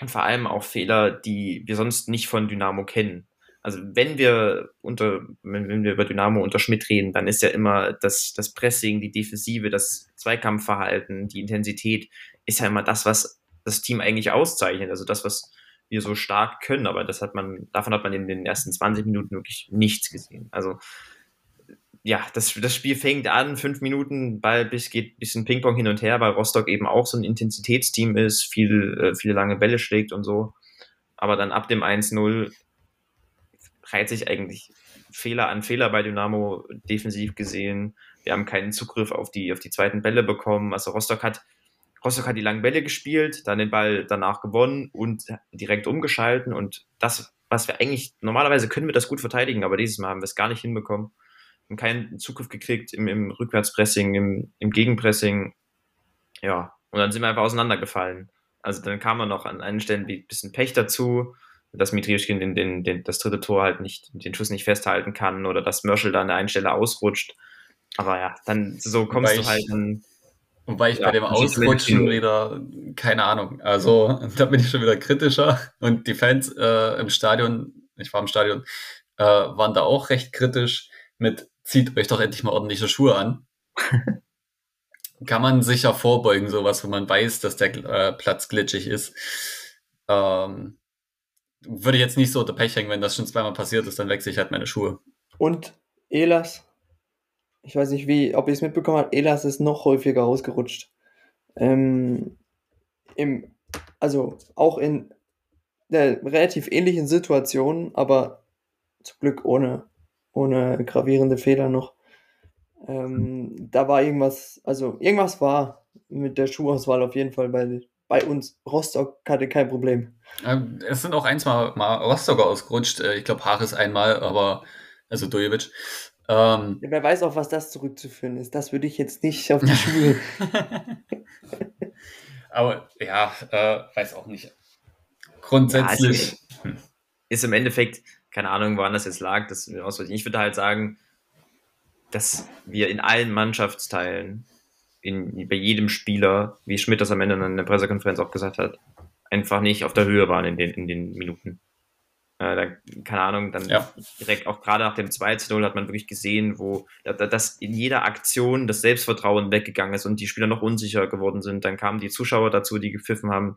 Und vor allem auch Fehler, die wir sonst nicht von Dynamo kennen also wenn wir unter, wenn, wir über Dynamo unter Schmidt reden, dann ist ja immer das, das Pressing, die Defensive, das Zweikampfverhalten, die Intensität ist ja immer das, was das Team eigentlich auszeichnet. Also das, was wir so stark können, aber das hat man, davon hat man in den ersten 20 Minuten wirklich nichts gesehen. Also ja, das, das Spiel fängt an, fünf Minuten, Ball bis geht bisschen Ping-Pong hin und her, weil Rostock eben auch so ein Intensitätsteam ist, viel, äh, viele lange Bälle schlägt und so. Aber dann ab dem 1-0 reiht sich eigentlich Fehler an Fehler bei Dynamo defensiv gesehen. Wir haben keinen Zugriff auf die, auf die zweiten Bälle bekommen. Also Rostock hat, Rostock hat die langen Bälle gespielt, dann den Ball danach gewonnen und direkt umgeschalten. Und das, was wir eigentlich, normalerweise können wir das gut verteidigen, aber dieses Mal haben wir es gar nicht hinbekommen. Haben keinen Zugriff gekriegt im, im Rückwärtspressing, im, im Gegenpressing. Ja, und dann sind wir einfach auseinandergefallen. Also dann kam er noch an einigen Stellen ein bisschen Pech dazu, dass Mitriuschkin den, den, den, das dritte Tor halt nicht, den Schuss nicht festhalten kann oder dass Mörschel da an der einen Stelle ausrutscht. Aber ja, dann so kommst Wobei du halt dann. Wobei ich ja, bei dem Ausrutschen wieder, keine Ahnung, also da bin ich schon wieder kritischer und die Fans äh, im Stadion, ich war im Stadion, äh, waren da auch recht kritisch mit, zieht euch doch endlich mal ordentliche Schuhe an. Kann man sicher vorbeugen, sowas, wenn man weiß, dass der äh, Platz glitschig ist. Ähm, würde jetzt nicht so unter Pech hängen, wenn das schon zweimal passiert ist, dann wechsle ich halt meine Schuhe. Und Elas, ich weiß nicht wie, ob ihr es mitbekommen habt, Elas ist noch häufiger ausgerutscht. Ähm, im, also auch in der relativ ähnlichen Situation, aber zum Glück ohne, ohne gravierende Fehler noch. Ähm, da war irgendwas, also irgendwas war mit der Schuhauswahl auf jeden Fall bei, bei uns. Rostock hatte kein Problem. Ähm, es sind auch ein, zwei Mal Rostocker ausgerutscht. Äh, ich glaube, Haares einmal, aber, also Dujevic. Ähm, ja, wer weiß auch, was das zurückzuführen ist. Das würde ich jetzt nicht auf die Schuhe. aber ja, äh, weiß auch nicht. Grundsätzlich. Ja, ist, ist, im Endeffekt, keine Ahnung, woran das jetzt lag. Das, ich würde halt sagen, dass wir in allen Mannschaftsteilen, in, bei jedem Spieler, wie Schmidt das am Ende in der Pressekonferenz auch gesagt hat, einfach nicht auf der Höhe waren in den, in den Minuten. Äh, da, keine Ahnung, dann ja. direkt auch gerade nach dem 2-0 hat man wirklich gesehen, wo dass in jeder Aktion das Selbstvertrauen weggegangen ist und die Spieler noch unsicher geworden sind. Dann kamen die Zuschauer dazu, die gepfiffen haben.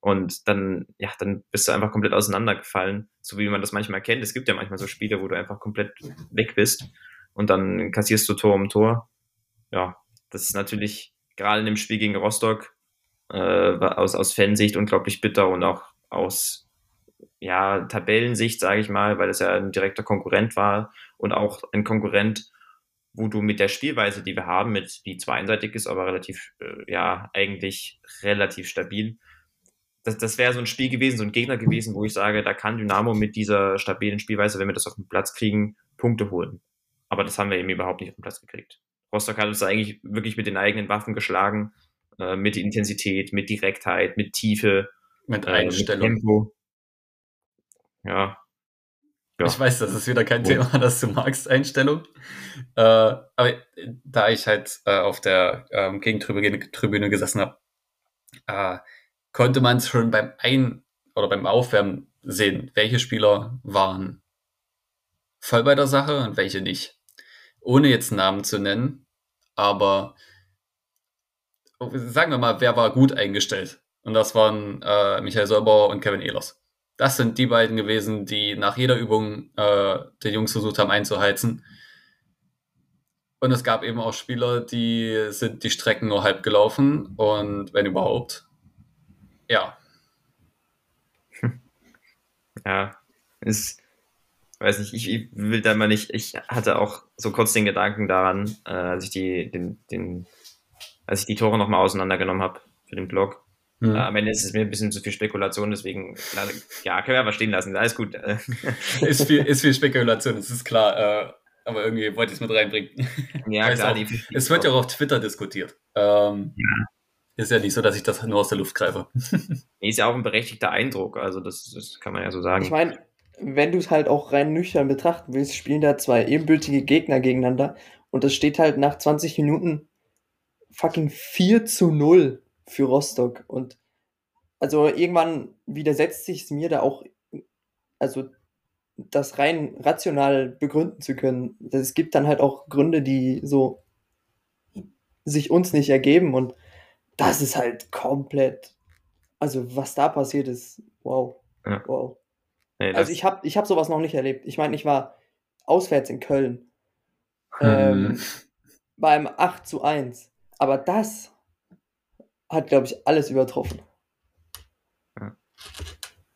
Und dann, ja, dann bist du einfach komplett auseinandergefallen, so wie man das manchmal kennt. Es gibt ja manchmal so Spiele, wo du einfach komplett weg bist und dann kassierst du Tor um Tor. Ja, das ist natürlich gerade in dem Spiel gegen Rostock äh, aus, aus Fansicht unglaublich bitter und auch aus ja, Tabellensicht, sage ich mal, weil es ja ein direkter Konkurrent war und auch ein Konkurrent, wo du mit der Spielweise, die wir haben, mit die zwar einseitig ist, aber relativ, äh, ja, eigentlich relativ stabil. Das, das wäre so ein Spiel gewesen, so ein Gegner gewesen, wo ich sage, da kann Dynamo mit dieser stabilen Spielweise, wenn wir das auf den Platz kriegen, Punkte holen. Aber das haben wir eben überhaupt nicht auf den Platz gekriegt. Rostock hat uns eigentlich wirklich mit den eigenen Waffen geschlagen, äh, mit Intensität, mit Direktheit, mit Tiefe, mit Einstellung. Äh, mit Tempo. Ja. ja. Ich weiß, das ist wieder kein Thema, das du magst, Einstellung. Äh, aber da ich halt äh, auf der ähm, Gegentribüne gesessen habe, äh, konnte man es schon beim Ein- oder beim Aufwärmen sehen, welche Spieler waren voll bei der Sache und welche nicht. Ohne jetzt Namen zu nennen, aber sagen wir mal, wer war gut eingestellt? Und das waren äh, Michael Solbauer und Kevin Ehlers. Das sind die beiden gewesen, die nach jeder Übung äh, den Jungs versucht haben einzuheizen. Und es gab eben auch Spieler, die sind die Strecken nur halb gelaufen und wenn überhaupt. Ja. Ja, ist weiß nicht, ich, will da mal nicht, ich hatte auch so kurz den Gedanken daran, äh, als ich die, den, den, als ich die Tore nochmal auseinandergenommen habe für den Blog. Mhm. Äh, am Ende ist es mir ein bisschen zu viel Spekulation, deswegen, ja, können wir aber stehen lassen, alles gut. ist, viel, ist viel Spekulation, das ist klar, äh, aber irgendwie wollte ich es mit reinbringen. Ja, klar. Auch, es wird ja auch auf Twitter diskutiert. Ähm, ja. Ist ja nicht so, dass ich das nur aus der Luft greife. ist ja auch ein berechtigter Eindruck, also das, das kann man ja so sagen. Ich meine, wenn du es halt auch rein nüchtern betrachten willst, spielen da zwei ebenbürtige Gegner gegeneinander und es steht halt nach 20 Minuten fucking 4 zu 0 für Rostock. Und also irgendwann widersetzt sich es mir da auch, also das rein rational begründen zu können. Es gibt dann halt auch Gründe, die so sich uns nicht ergeben und das ist halt komplett, also was da passiert ist, wow, ja. wow. Nee, also ich habe ich hab sowas noch nicht erlebt. Ich meine, ich war auswärts in Köln hm. ähm, beim 8 zu 1. Aber das hat, glaube ich, alles übertroffen. Ja.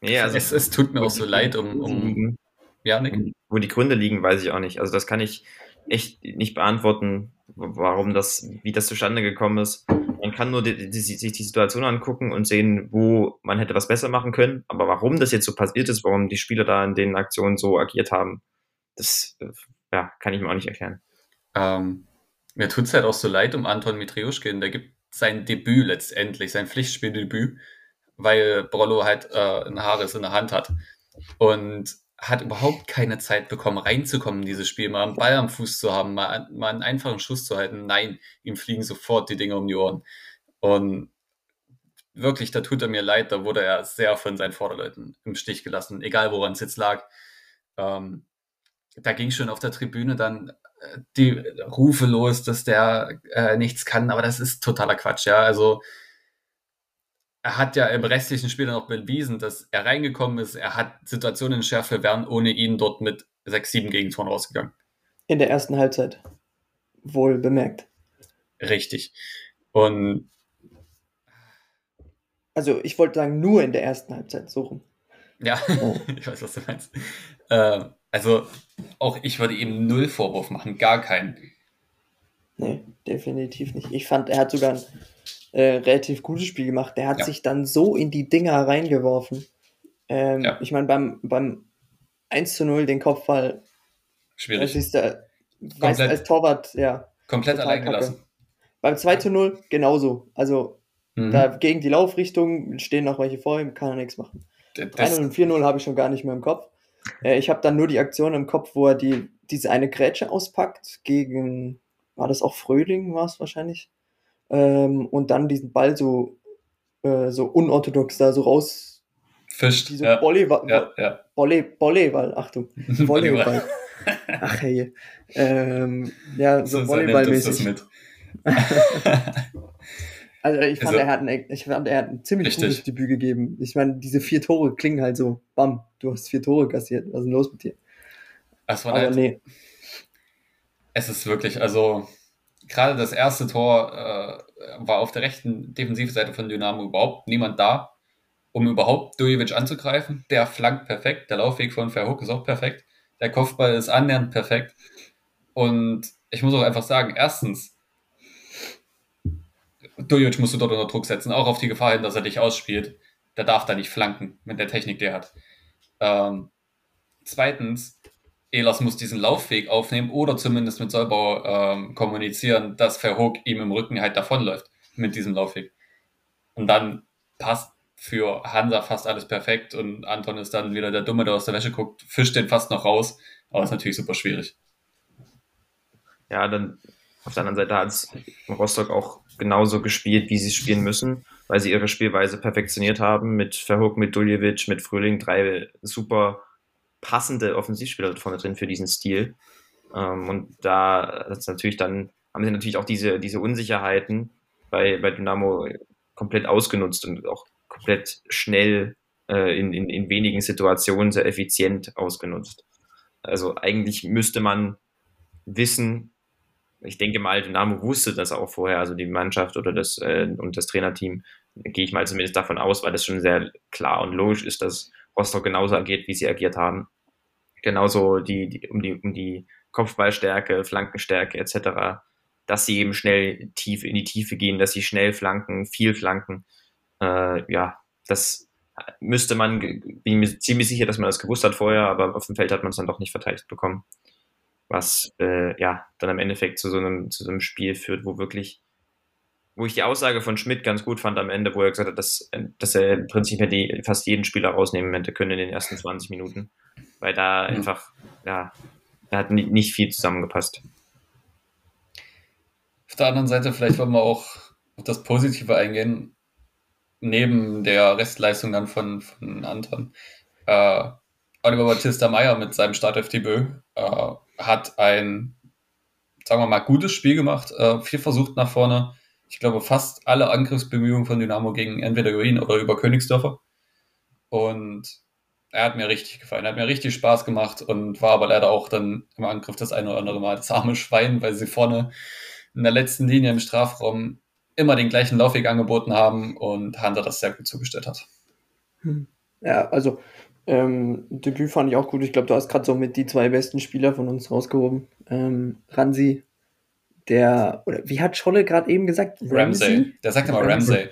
Nee, also es, es tut mir auch so leid um, um ja, Nick. Wo die Gründe liegen, weiß ich auch nicht. Also das kann ich echt nicht beantworten, warum das, wie das zustande gekommen ist. Man kann nur die, die, sich die Situation angucken und sehen, wo man hätte was besser machen können. Aber warum das jetzt so passiert ist, warum die Spieler da in den Aktionen so agiert haben, das ja, kann ich mir auch nicht erklären. Ähm, mir tut es halt auch so leid um Anton Mitrioschkin. Der gibt sein Debüt letztendlich, sein Pflichtspieldebüt weil Brollo halt äh, ein Haares in der Hand hat. Und hat überhaupt keine Zeit bekommen, reinzukommen in dieses Spiel, mal einen Ball am Fuß zu haben, mal, mal einen einfachen Schuss zu halten. Nein, ihm fliegen sofort die Dinge um die Ohren. Und wirklich, da tut er mir leid, da wurde er sehr von seinen Vorderleuten im Stich gelassen, egal woran es jetzt lag. Ähm, da ging schon auf der Tribüne dann äh, die Rufe los, dass der äh, nichts kann, aber das ist totaler Quatsch, ja. Also er hat ja im restlichen Spiel dann auch bewiesen, dass er reingekommen ist. Er hat Situationen in Schärfe werden ohne ihn dort mit 6-7 Gegentoren rausgegangen. In der ersten Halbzeit. Wohl bemerkt. Richtig. Und also ich wollte sagen, nur in der ersten Halbzeit, so rum. Ja, oh. ich weiß, was du meinst. Äh, also auch ich würde ihm null Vorwurf machen, gar keinen. Nee, definitiv nicht. Ich fand, er hat sogar ein äh, relativ gutes Spiel gemacht. Der hat ja. sich dann so in die Dinger reingeworfen. Ähm, ja. Ich meine, beim, beim 1 zu 0 den Kopfball. Schwierig. Das ist der, weiß, als Torwart, ja. Komplett allein gelassen. Beim 2 zu 0 genauso. Also Mhm. Da gegen die Laufrichtung stehen noch welche vor ihm, kann er nichts machen. 3-0 und 4-0 habe ich schon gar nicht mehr im Kopf. Äh, ich habe dann nur die Aktion im Kopf, wo er die, diese eine Grätsche auspackt gegen, war das auch Fröhling, war es wahrscheinlich? Ähm, und dann diesen Ball so, äh, so unorthodox da so raus. Fischt. Diese ja. Volleyball, ja, ja. Volley, Volleyball, Achtung. Volleyball. Ach hey. Ähm, ja, so, so Volleyballmäßig. Also ich fand, also, er, hat ein, ich fand, er hat ein ziemlich richtig. gutes Debüt gegeben. Ich meine, diese vier Tore klingen halt so, bam, du hast vier Tore kassiert. Was ist denn los mit dir? Das war Aber halt, nee. Es ist wirklich, also gerade das erste Tor äh, war auf der rechten Defensivseite von Dynamo überhaupt niemand da, um überhaupt Dujevic anzugreifen. Der flankt perfekt, der Laufweg von Verhoek ist auch perfekt, der Kopfball ist annähernd perfekt. Und ich muss auch einfach sagen, erstens, Dujic musst du dort unter Druck setzen, auch auf die Gefahr hin, dass er dich ausspielt. Der darf da nicht flanken mit der Technik, die er hat. Ähm, zweitens, Elas muss diesen Laufweg aufnehmen oder zumindest mit Solbau ähm, kommunizieren, dass Verhoek ihm im Rücken halt davonläuft mit diesem Laufweg. Und dann passt für Hansa fast alles perfekt und Anton ist dann wieder der Dumme, der aus der Wäsche guckt, fischt den fast noch raus, aber ist natürlich super schwierig. Ja, dann auf der anderen Seite hat es Rostock auch genauso gespielt, wie sie spielen müssen, weil sie ihre Spielweise perfektioniert haben mit Verhoek, mit Duljevic, mit Frühling, drei super passende Offensivspieler vorne drin für diesen Stil. Ähm, und da ist natürlich dann, haben sie natürlich auch diese, diese Unsicherheiten bei, bei Dynamo komplett ausgenutzt und auch komplett schnell äh, in, in, in wenigen Situationen sehr effizient ausgenutzt. Also eigentlich müsste man wissen, ich denke mal, Dynamo wusste das auch vorher, also die Mannschaft oder das äh, und das Trainerteam, gehe ich mal zumindest davon aus, weil das schon sehr klar und logisch ist, dass Rostock genauso agiert, wie sie agiert haben. Genauso die, die, um, die, um die Kopfballstärke, Flankenstärke etc., dass sie eben schnell tief in die Tiefe gehen, dass sie schnell flanken, viel flanken. Äh, ja, das müsste man, bin mir ziemlich sicher, dass man das gewusst hat vorher, aber auf dem Feld hat man es dann doch nicht verteidigt bekommen was äh, ja dann im Endeffekt zu so einem, zu so einem Spiel führt, wo wirklich, wo ich die Aussage von Schmidt ganz gut fand am Ende, wo er gesagt hat, dass, dass er im Prinzip hätte fast jeden Spieler rausnehmen hätte können in den ersten 20 Minuten, weil da mhm. einfach, ja, da hat nicht viel zusammengepasst. Auf der anderen Seite, vielleicht wollen wir auch auf das Positive eingehen, neben der Restleistung dann von, von Anton. Äh, Oliver Battista Meyer mit seinem Startelf-Debüt äh, hat ein, sagen wir mal, gutes Spiel gemacht, äh, viel versucht nach vorne. Ich glaube, fast alle Angriffsbemühungen von Dynamo gegen entweder über ihn oder über Königsdörfer. Und er hat mir richtig gefallen, er hat mir richtig Spaß gemacht und war aber leider auch dann im Angriff das eine oder andere Mal das arme Schwein, weil sie vorne in der letzten Linie im Strafraum immer den gleichen Laufweg angeboten haben und Hunter das sehr gut zugestellt hat. Hm. Ja, also ähm, Debüt fand ich auch gut. Ich glaube, du hast gerade so mit die zwei besten Spieler von uns rausgehoben. Ähm, Ransi, der, oder wie hat Scholle gerade eben gesagt? Ramsey. Ramsey. Der sagt immer Ramsey.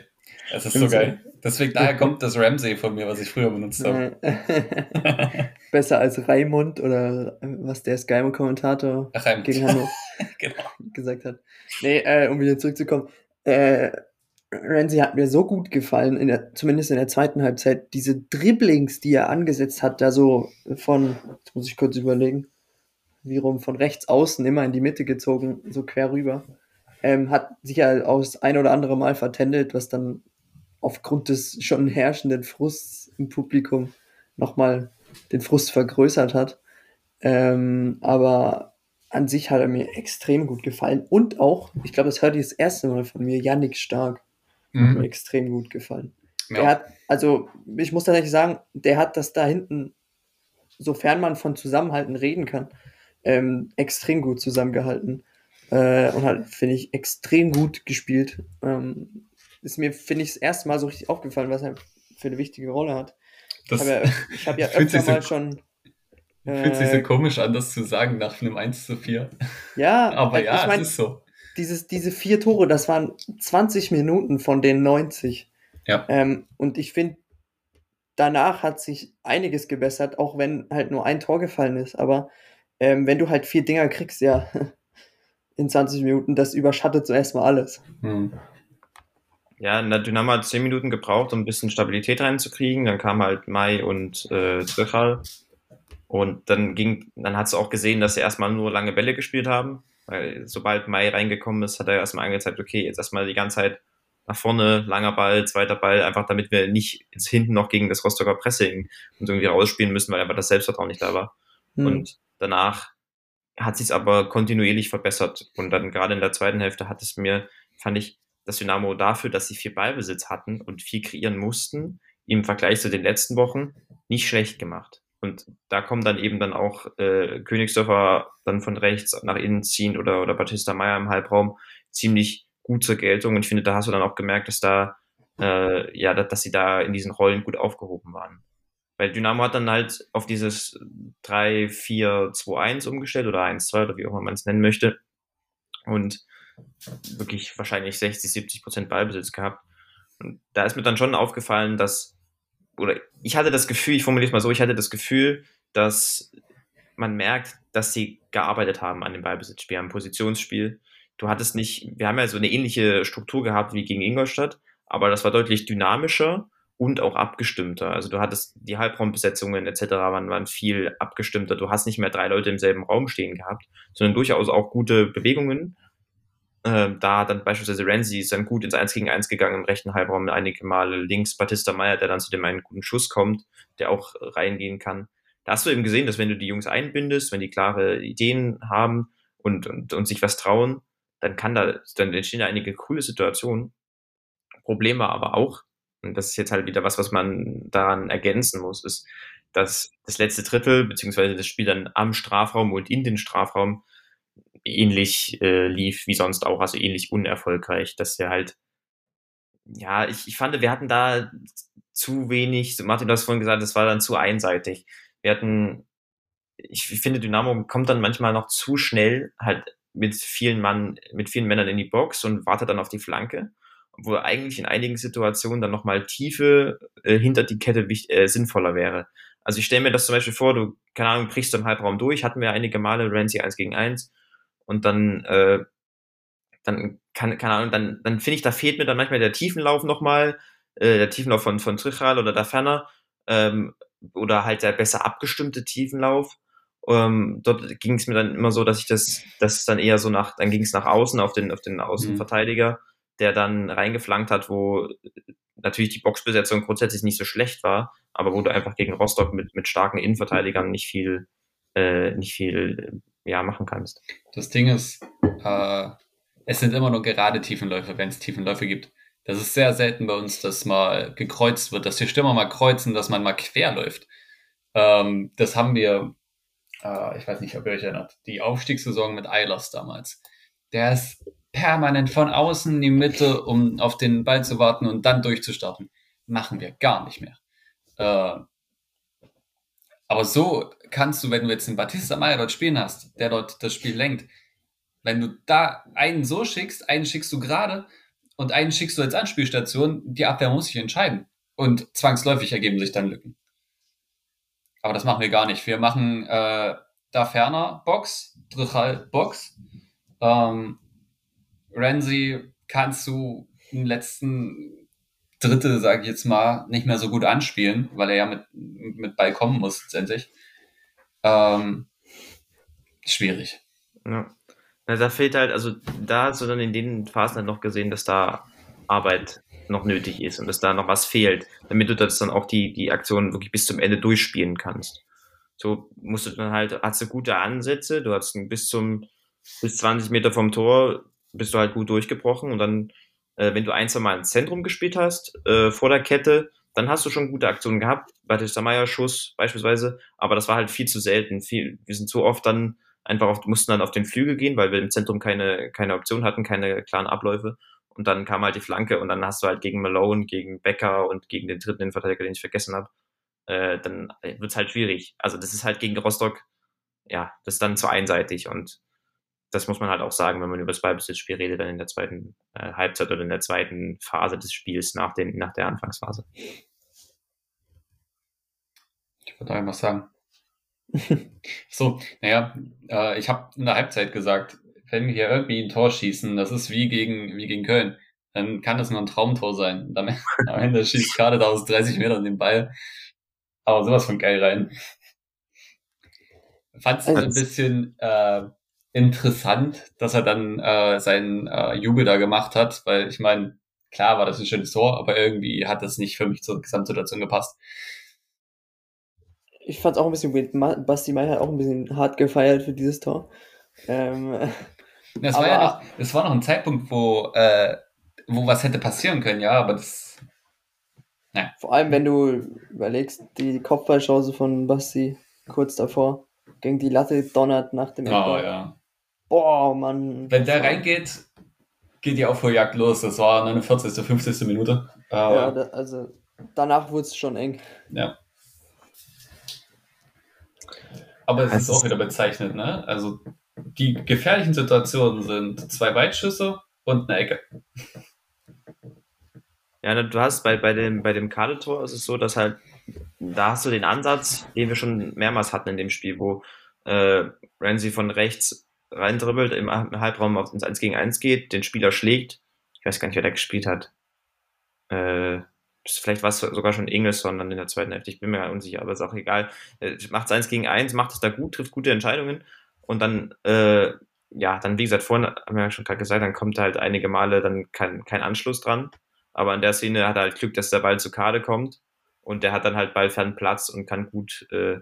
Das ist Ramsey. so geil. Deswegen, daher kommt das Ramsey von mir, was ich früher benutzt habe. Besser als Raimund oder was der Sky-Kommentator gegen Hanno genau. gesagt hat. Nee, äh, um wieder zurückzukommen. Äh, Ramsey hat mir so gut gefallen, in der, zumindest in der zweiten Halbzeit. Diese Dribblings, die er angesetzt hat, da so von, jetzt muss ich kurz überlegen, wie rum, von rechts außen immer in die Mitte gezogen, so quer rüber. Ähm, hat sich ja aus ein oder andere Mal vertändelt, was dann aufgrund des schon herrschenden Frusts im Publikum nochmal den Frust vergrößert hat. Ähm, aber an sich hat er mir extrem gut gefallen. Und auch, ich glaube, das hörte ich das erste Mal von mir, Yannick Stark. Mhm. Hat mir extrem gut gefallen. Ja. Der hat, also ich muss tatsächlich sagen, der hat das da hinten, sofern man von Zusammenhalten reden kann, ähm, extrem gut zusammengehalten. Äh, und hat, finde ich, extrem gut gespielt. Ähm, ist mir, finde ich, das erste Mal so richtig aufgefallen, was er für eine wichtige Rolle hat. Das ich habe ja, ich hab ja öfter mal so, schon. Äh, fühlt sich so komisch an, das zu sagen nach einem 1 zu 4. Ja, aber ja, ich mein, es ist so dieses, diese vier Tore, das waren 20 Minuten von den 90. Ja. Ähm, und ich finde, danach hat sich einiges gebessert, auch wenn halt nur ein Tor gefallen ist. Aber ähm, wenn du halt vier Dinger kriegst, ja, in 20 Minuten, das überschattet so erstmal alles. Hm. Ja, der Dynamo hat 10 Minuten gebraucht, um ein bisschen Stabilität reinzukriegen. Dann kam halt Mai und äh, Trichal. Und dann ging, dann hat es auch gesehen, dass sie erstmal nur lange Bälle gespielt haben. Weil sobald Mai reingekommen ist, hat er erstmal angezeigt, okay, jetzt erstmal die ganze Zeit nach vorne, langer Ball, zweiter Ball, einfach damit wir nicht jetzt hinten noch gegen das Rostocker Pressing uns irgendwie rausspielen müssen, weil einfach das Selbstvertrauen nicht da war. Mhm. Und danach hat sich aber kontinuierlich verbessert. Und dann gerade in der zweiten Hälfte hat es mir, fand ich, das Dynamo dafür, dass sie viel Ballbesitz hatten und viel kreieren mussten, im Vergleich zu den letzten Wochen nicht schlecht gemacht. Und da kommen dann eben dann auch äh, Königsdörfer dann von rechts nach innen ziehen oder, oder Batista Meyer im Halbraum ziemlich gut zur Geltung. Und ich finde, da hast du dann auch gemerkt, dass da, äh, ja, dass, dass sie da in diesen Rollen gut aufgehoben waren. Weil Dynamo hat dann halt auf dieses 3-4-2-1 umgestellt oder 1-2 oder wie auch immer man es nennen möchte. Und wirklich wahrscheinlich 60, 70 Prozent Ballbesitz gehabt. Und da ist mir dann schon aufgefallen, dass oder ich hatte das Gefühl, ich formuliere es mal so, ich hatte das Gefühl, dass man merkt, dass sie gearbeitet haben an dem Ballbesitzspiel, am Positionsspiel. Du hattest nicht, wir haben ja so eine ähnliche Struktur gehabt wie gegen Ingolstadt, aber das war deutlich dynamischer und auch abgestimmter. Also du hattest die Halbraumbesetzungen etc. Waren, waren viel abgestimmter. Du hast nicht mehr drei Leute im selben Raum stehen gehabt, sondern durchaus auch gute Bewegungen äh, da dann beispielsweise Renzi ist dann gut ins 1 gegen 1 gegangen im rechten Halbraum einige Male. Links Batista Meyer, der dann zu dem einen guten Schuss kommt, der auch reingehen kann. Da hast du eben gesehen, dass wenn du die Jungs einbindest, wenn die klare Ideen haben und, und, und sich was trauen, dann kann da, dann entstehen da einige coole Situationen. Problem war aber auch, und das ist jetzt halt wieder was, was man daran ergänzen muss, ist, dass das letzte Drittel, beziehungsweise das Spiel dann am Strafraum und in den Strafraum ähnlich äh, lief wie sonst auch, also ähnlich unerfolgreich, dass wir halt, ja, ich, ich fand, wir hatten da zu wenig, Martin, du hast vorhin gesagt, das war dann zu einseitig. Wir hatten, ich finde, Dynamo kommt dann manchmal noch zu schnell halt mit vielen Mann, mit vielen Männern in die Box und wartet dann auf die Flanke, obwohl eigentlich in einigen Situationen dann nochmal Tiefe äh, hinter die Kette äh, sinnvoller wäre. Also ich stelle mir das zum Beispiel vor, du, keine Ahnung, brichst du im Halbraum durch, hatten wir einige Male Ramsey 1 gegen 1, und dann, äh, dann kann, keine Ahnung, dann, dann finde ich, da fehlt mir dann manchmal der Tiefenlauf nochmal, äh, der Tiefenlauf von, von Trichal oder da Ferner, ähm, oder halt der besser abgestimmte Tiefenlauf. Ähm, dort ging es mir dann immer so, dass ich das, das dann eher so nach, dann ging es nach außen auf den, auf den Außenverteidiger, mhm. Der dann reingeflankt hat, wo natürlich die Boxbesetzung grundsätzlich nicht so schlecht war, aber wo du einfach gegen Rostock mit, mit starken Innenverteidigern nicht viel, äh, nicht viel ja, machen kannst. Das Ding ist, äh, es sind immer nur gerade Tiefenläufe, wenn es Tiefenläufe gibt. Das ist sehr selten bei uns, dass mal gekreuzt wird, dass die Stürmer mal kreuzen, dass man mal quer läuft. Ähm, das haben wir, äh, ich weiß nicht, ob ihr euch erinnert, die Aufstiegssaison mit Eilers damals. Der ist permanent von außen in die Mitte, um auf den Ball zu warten und dann durchzustarten. Machen wir gar nicht mehr. Äh, aber so kannst du, wenn du jetzt den Batista Meyer dort spielen hast, der dort das Spiel lenkt, wenn du da einen so schickst, einen schickst du gerade und einen schickst du als Anspielstation, die Abwehr muss sich entscheiden. Und zwangsläufig ergeben sich dann Lücken. Aber das machen wir gar nicht. Wir machen äh, da ferner Box, Drichal Box. Ähm, Renzi kannst du den letzten Drittel, sage ich jetzt mal, nicht mehr so gut anspielen, weil er ja mit, mit Ball kommen muss letztendlich. Ähm, schwierig. Ja. Na, da fehlt halt, also da hast du dann in den Phasen halt noch gesehen, dass da Arbeit noch nötig ist und dass da noch was fehlt, damit du das dann auch die, die Aktion wirklich bis zum Ende durchspielen kannst. So musst du dann halt, hast du gute Ansätze, du hast bis zum, bis 20 Meter vom Tor bist du halt gut durchgebrochen und dann, äh, wenn du ein, zwei Mal ins Zentrum gespielt hast, äh, vor der Kette, dann hast du schon gute Aktionen gehabt, Batista Meyer Schuss beispielsweise, aber das war halt viel zu selten. Viel, wir sind so oft dann einfach auf, mussten dann auf den Flügel gehen, weil wir im Zentrum keine, keine Option hatten, keine klaren Abläufe. Und dann kam halt die Flanke und dann hast du halt gegen Malone, gegen Becker und gegen den dritten Verteidiger, den ich vergessen habe, äh, dann wird's halt schwierig. Also das ist halt gegen Rostock, ja, das ist dann zu einseitig und das muss man halt auch sagen, wenn man über das Ballbesitzspiel redet, dann in der zweiten äh, Halbzeit oder in der zweiten Phase des Spiels nach, den, nach der Anfangsphase. Ich würde einfach sagen. so, naja, äh, ich habe in der Halbzeit gesagt, wenn wir hier irgendwie ein Tor schießen, das ist wie gegen, wie gegen Köln, dann kann das nur ein Traumtor sein. Und am, Ende schießt gerade da aus 30 Metern den Ball. Aber sowas von geil rein. Fand es ein bisschen äh, interessant, dass er dann äh, seinen äh, Jubel da gemacht hat, weil ich meine, klar war das ein schönes Tor, aber irgendwie hat das nicht für mich zur Gesamtsituation gepasst. Ich fand es auch ein bisschen weird. Basti May hat auch ein bisschen hart gefeiert für dieses Tor. Ähm, das, war ja noch, das war noch ein Zeitpunkt, wo, äh, wo was hätte passieren können, ja, aber das. Ja. Vor allem, wenn du überlegst, die Kopfballchance von Basti kurz davor gegen die Latte donnert nach dem Oh, Eckball. ja. Boah, Mann. Wenn der reingeht, geht die Aufholjagd los. Das war 49. 50. Minute. ja, da, also danach wurde es schon eng. Ja. Aber es ist auch wieder bezeichnet, ne? Also die gefährlichen Situationen sind zwei Weitschüsse und eine Ecke. Ja, du hast bei, bei dem, bei dem Kadertor ist es so, dass halt, da hast du den Ansatz, den wir schon mehrmals hatten in dem Spiel, wo äh, Ramsey von rechts reindribbelt, im Halbraum ins 1 gegen 1 geht, den Spieler schlägt. Ich weiß gar nicht, wer da gespielt hat. Äh, vielleicht war es sogar schon Ingelsson dann in der zweiten Hälfte, ich bin mir unsicher, aber ist auch egal. Äh, macht es 1 gegen 1, macht es da gut, trifft gute Entscheidungen und dann, äh, ja, dann, wie gesagt, vorhin haben wir ja schon gerade gesagt, dann kommt halt einige Male dann kein, kein Anschluss dran. Aber in der Szene hat er halt Glück, dass der Ball zu Kade kommt und der hat dann halt ballfern Platz und kann gut äh,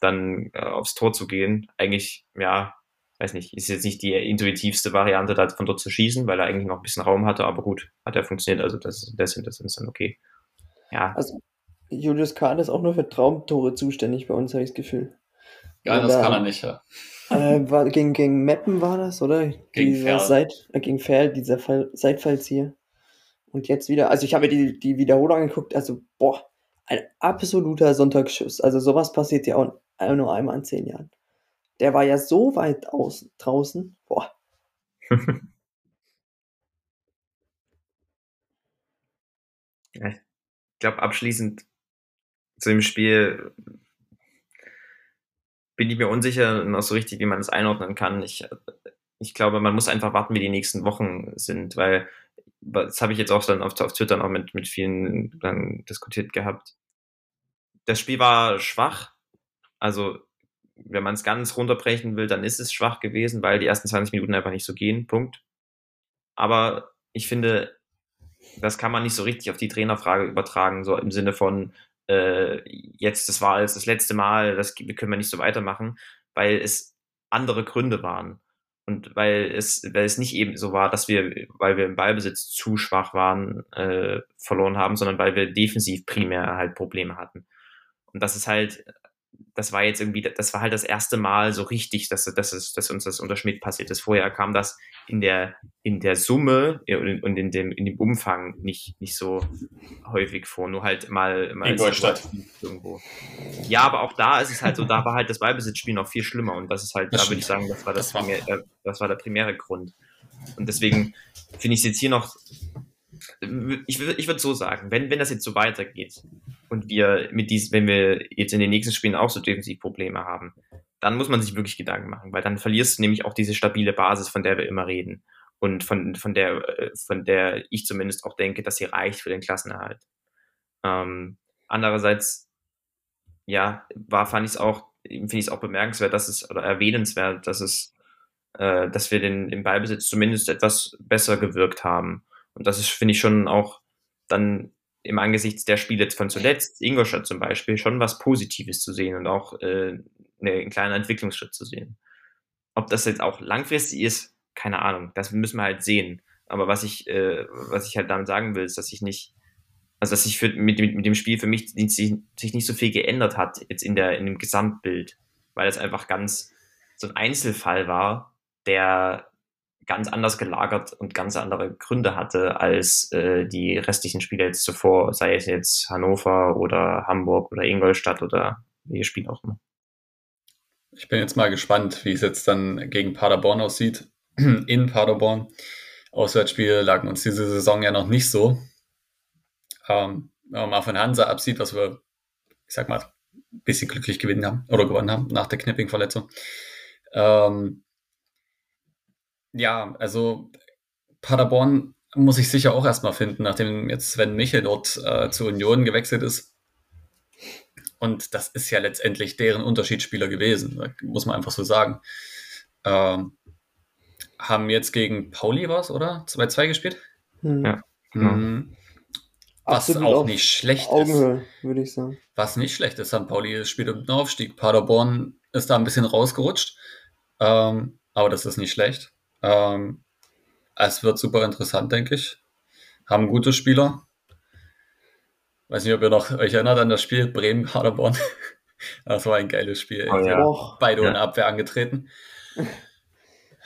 dann äh, aufs Tor zu gehen. Eigentlich, ja, weiß nicht, ist jetzt nicht die intuitivste Variante, da von dort zu schießen, weil er eigentlich noch ein bisschen Raum hatte, aber gut, hat er funktioniert, also das, das, das ist dann okay. Ja. Also, Julius Kahn ist auch nur für Traumtore zuständig bei uns, habe ich das Gefühl. Ja, das kann er nicht, ja. Äh, war, gegen, gegen Meppen war das, oder? Gegen dieser Seit, äh, gegen Ferl, dieser Fall, Seitfallzieher. Und jetzt wieder, also ich habe mir die, die Wiederholung angeguckt, also boah, ein absoluter Sonntagsschuss. Also sowas passiert ja auch nur einmal in zehn Jahren. Der war ja so weit außen, draußen, boah. ja, ich glaube, abschließend zu dem Spiel bin ich mir unsicher noch so richtig, wie man das einordnen kann. Ich, ich glaube, man muss einfach warten, wie die nächsten Wochen sind, weil das habe ich jetzt auch dann auf, auf Twitter auch mit, mit vielen dann diskutiert gehabt. Das Spiel war schwach. Also, wenn man es ganz runterbrechen will, dann ist es schwach gewesen, weil die ersten 20 Minuten einfach nicht so gehen. Punkt. Aber ich finde, das kann man nicht so richtig auf die Trainerfrage übertragen, so im Sinne von, äh, jetzt, das war jetzt das letzte Mal, das können wir nicht so weitermachen, weil es andere Gründe waren. Und weil es, weil es nicht eben so war, dass wir, weil wir im Ballbesitz zu schwach waren, äh, verloren haben, sondern weil wir defensiv primär halt Probleme hatten. Und das ist halt das war jetzt irgendwie, das war halt das erste Mal so richtig, dass, dass, es, dass uns das unter Schmidt passiert ist. Vorher kam das in der, in der Summe und in dem, in dem Umfang nicht, nicht so häufig vor, nur halt mal, mal Ingolstadt. irgendwo. Ja, aber auch da ist es halt so, da war halt das Ballbesitzspiel noch viel schlimmer und das ist halt, das da würde ich sagen, das war das, das, primär, äh, das war der primäre Grund. Und deswegen finde ich es jetzt hier noch ich, ich würde so sagen, wenn, wenn das jetzt so weitergeht und wir mit dies, wenn wir jetzt in den nächsten Spielen auch so Defensivprobleme haben, dann muss man sich wirklich Gedanken machen, weil dann verlierst du nämlich auch diese stabile Basis, von der wir immer reden. und von, von, der, äh, von der ich zumindest auch denke, dass sie reicht für den Klassenerhalt. Ähm, andererseits, ja, war, fand ich es auch, finde ich es auch bemerkenswert, dass es, oder erwähnenswert, dass es, äh, dass wir den im Ballbesitz zumindest etwas besser gewirkt haben. Und das ist, finde ich, schon auch dann im Angesichts der Spiele von zuletzt, Ingolstadt zum Beispiel, schon was Positives zu sehen und auch äh, einen kleinen Entwicklungsschritt zu sehen. Ob das jetzt auch langfristig ist, keine Ahnung. Das müssen wir halt sehen. Aber was ich, äh, was ich halt damit sagen will, ist, dass ich nicht, also dass sich für, mit, mit dem Spiel für mich sich, sich nicht so viel geändert hat jetzt in der in dem Gesamtbild, weil es einfach ganz so ein Einzelfall war, der ganz anders gelagert und ganz andere Gründe hatte als äh, die restlichen Spiele jetzt zuvor, sei es jetzt Hannover oder Hamburg oder Ingolstadt oder welches Spiel auch immer. Ich bin jetzt mal gespannt, wie es jetzt dann gegen Paderborn aussieht. In Paderborn. Auswärtsspiele lagen uns diese Saison ja noch nicht so. Ähm, wenn man mal von Hansa absieht, was wir, ich sag mal, ein bisschen glücklich gewinnen haben oder gewonnen haben nach der Knipping-Verletzung. Ähm, ja, also Paderborn muss ich sicher auch erstmal finden, nachdem jetzt Sven Michel dort äh, zur Union gewechselt ist. Und das ist ja letztendlich deren Unterschiedsspieler gewesen, muss man einfach so sagen. Ähm, haben jetzt gegen Pauli was, oder? 2-2 gespielt? Hm. Ja. Genau. Mhm. Was Absolut auch nicht schlecht Augenhöhe, ist. würde ich sagen. Was nicht schlecht ist, St. Pauli spielt um den Aufstieg. Paderborn ist da ein bisschen rausgerutscht. Ähm, aber das ist nicht schlecht. Ähm, es wird super interessant, denke ich. Haben gute Spieler. Weiß nicht, ob ihr noch euch erinnert an das Spiel Bremen-Paderborn. Das war ein geiles Spiel. Oh, ja. Beide ja. ohne Abwehr angetreten.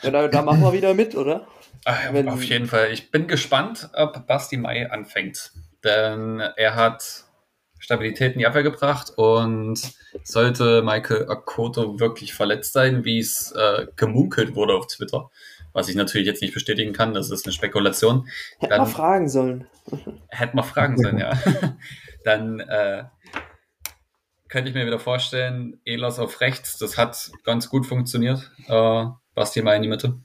Ja, da, da, machen wir wieder mit, oder? Ach, Wenn, auf jeden Fall. Ich bin gespannt, ob Basti Mai anfängt. Denn er hat Stabilität in die Abwehr gebracht und sollte Michael Akoto wirklich verletzt sein, wie es äh, gemunkelt wurde auf Twitter, was ich natürlich jetzt nicht bestätigen kann, das ist eine Spekulation. Hätte man fragen sollen. Hätte man fragen sollen, ja. Dann äh, könnte ich mir wieder vorstellen, Elas auf rechts, das hat ganz gut funktioniert. Äh, Basti mal in die Mitte.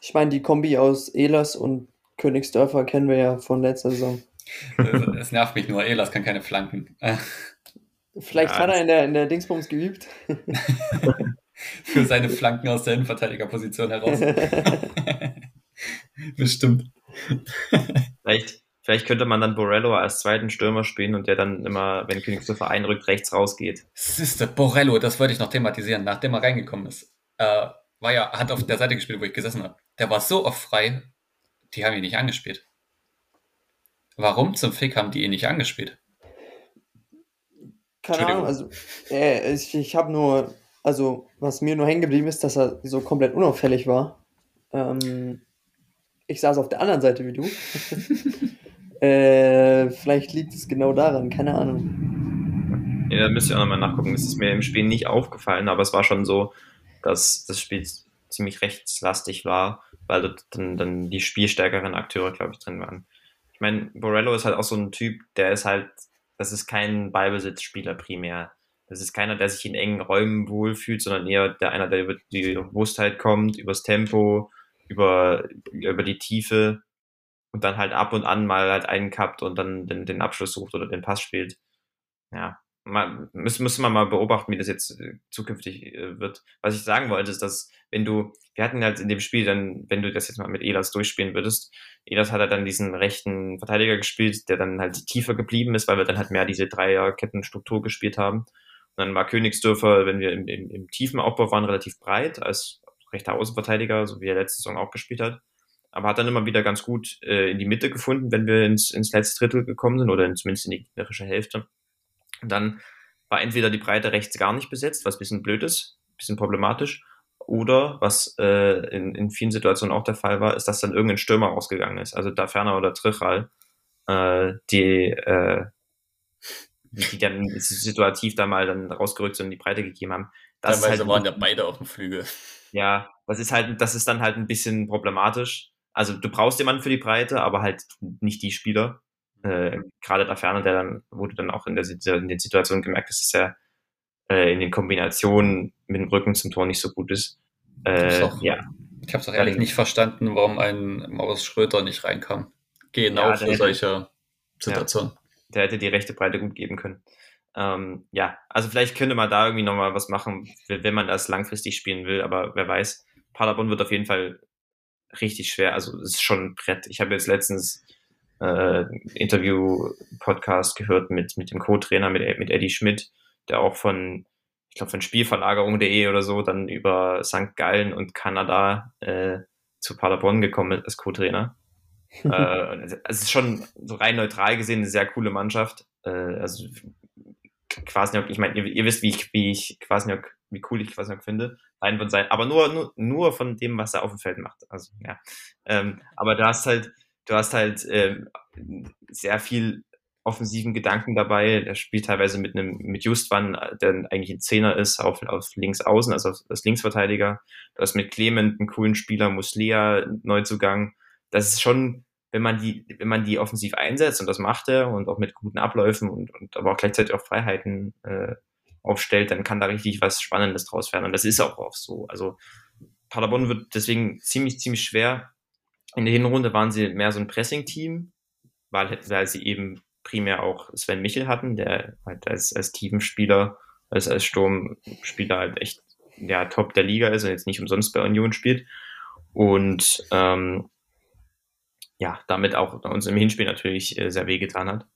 Ich meine, die Kombi aus Elas und Königsdörfer kennen wir ja von letzter Saison. Es nervt mich nur, Elas kann keine Flanken. Vielleicht ja, hat er in der, in der Dingsbums geübt. für seine Flanken aus der Innenverteidigerposition heraus. Bestimmt. Vielleicht, vielleicht könnte man dann Borello als zweiten Stürmer spielen und der dann immer, wenn Königsdorfer einrückt, rechts rausgeht. Siehste, Borello, das wollte ich noch thematisieren, nachdem er reingekommen ist. Äh, war ja, hat auf der Seite gespielt, wo ich gesessen habe. Der war so oft frei, die haben ihn nicht angespielt. Warum zum Fick haben die ihn nicht angespielt? Keine Ahnung, also äh, ich, ich habe nur also was mir nur hängen geblieben ist, dass er so komplett unauffällig war. Ähm, ich saß auf der anderen Seite wie du. äh, vielleicht liegt es genau daran, keine Ahnung. Ja, da müsst ihr auch nochmal nachgucken. Das ist mir im Spiel nicht aufgefallen, aber es war schon so, dass das Spiel ziemlich rechtslastig war, weil dort dann, dann die spielstärkeren Akteure, glaube ich, drin waren. Ich meine, Borello ist halt auch so ein Typ, der ist halt, das ist kein Ballbesitzspieler primär. Das ist keiner, der sich in engen Räumen wohlfühlt, sondern eher der einer, der über die Bewusstheit kommt, übers Tempo, über, über die Tiefe und dann halt ab und an mal halt einen kappt und dann den, den Abschluss sucht oder den Pass spielt. Ja, mal, müssen, müssen wir mal beobachten, wie das jetzt äh, zukünftig äh, wird. Was ich sagen wollte, ist, dass wenn du, wir hatten halt in dem Spiel dann, wenn du das jetzt mal mit Elas durchspielen würdest, Elas hat er dann diesen rechten Verteidiger gespielt, der dann halt tiefer geblieben ist, weil wir dann halt mehr diese Dreierkettenstruktur gespielt haben dann war Königsdörfer, wenn wir im, im, im tiefen Aufbau waren, relativ breit als rechter Außenverteidiger, so wie er letzte Saison auch gespielt hat. Aber hat dann immer wieder ganz gut äh, in die Mitte gefunden, wenn wir ins, ins letzte Drittel gekommen sind oder in, zumindest in die gegnerische Hälfte. Und dann war entweder die Breite rechts gar nicht besetzt, was bisschen blöd ist, bisschen problematisch, oder was äh, in, in vielen Situationen auch der Fall war, ist, dass dann irgendein Stürmer rausgegangen ist. Also da Ferner oder Trichal, äh, die äh, die dann situativ da mal dann rausgerückt sind und die Breite gegeben haben. Das Teilweise halt, waren ja beide auf dem Flügel. Ja, das ist halt, das ist dann halt ein bisschen problematisch. Also du brauchst jemanden für die Breite, aber halt nicht die Spieler. Äh, Gerade da Ferner, der dann, wo du dann auch in, der, in den Situationen gemerkt hast, dass er äh, in den Kombinationen mit dem Rücken zum Tor nicht so gut ist. Äh, auch, ja. Ich habe es auch ehrlich nicht verstanden, warum ein Maurice Schröter nicht reinkam. Genau ja, für solche Situationen. Ja, der hätte die rechte Breite gut geben können. Ähm, ja, also vielleicht könnte man da irgendwie nochmal was machen, wenn man das langfristig spielen will, aber wer weiß. Paderborn wird auf jeden Fall richtig schwer. Also es ist schon ein Brett. Ich habe jetzt letztens äh, Interview-Podcast gehört mit, mit dem Co-Trainer, mit, mit Eddie Schmidt, der auch von, ich glaube, von Spielverlagerung.de oder so dann über St. Gallen und Kanada äh, zu Paderborn gekommen ist als Co-Trainer. äh, es ist schon so rein neutral gesehen eine sehr coole Mannschaft. Äh, also Kwasniok, ich meine, ihr, ihr, wisst, wie ich, wie ich Kwasniok, wie cool ich Kwasniok finde, rein von sein, aber nur, nur, nur von dem, was er auf dem Feld macht. Also, ja. Ähm, aber du hast halt, du hast halt ähm, sehr viel offensiven Gedanken dabei. Der spielt teilweise mit einem, mit Justwan, der eigentlich ein Zehner ist, auf, auf links außen, also als Linksverteidiger. Du hast mit Clement einen coolen Spieler, Muslea, Neuzugang. Das ist schon, wenn man die, wenn man die offensiv einsetzt, und das macht er, und auch mit guten Abläufen und, und aber auch gleichzeitig auch Freiheiten äh, aufstellt, dann kann da richtig was Spannendes draus werden. Und das ist auch oft so. Also Paderborn wird deswegen ziemlich, ziemlich schwer. In der Hinrunde waren sie mehr so ein Pressing-Team, weil, weil sie eben primär auch Sven Michel hatten, der halt als, als Teamspieler, als, als Sturmspieler halt echt ja, top der Liga ist und jetzt nicht umsonst bei Union spielt. Und ähm, ja, damit auch uns im Hinspiel natürlich äh, sehr wehgetan hat.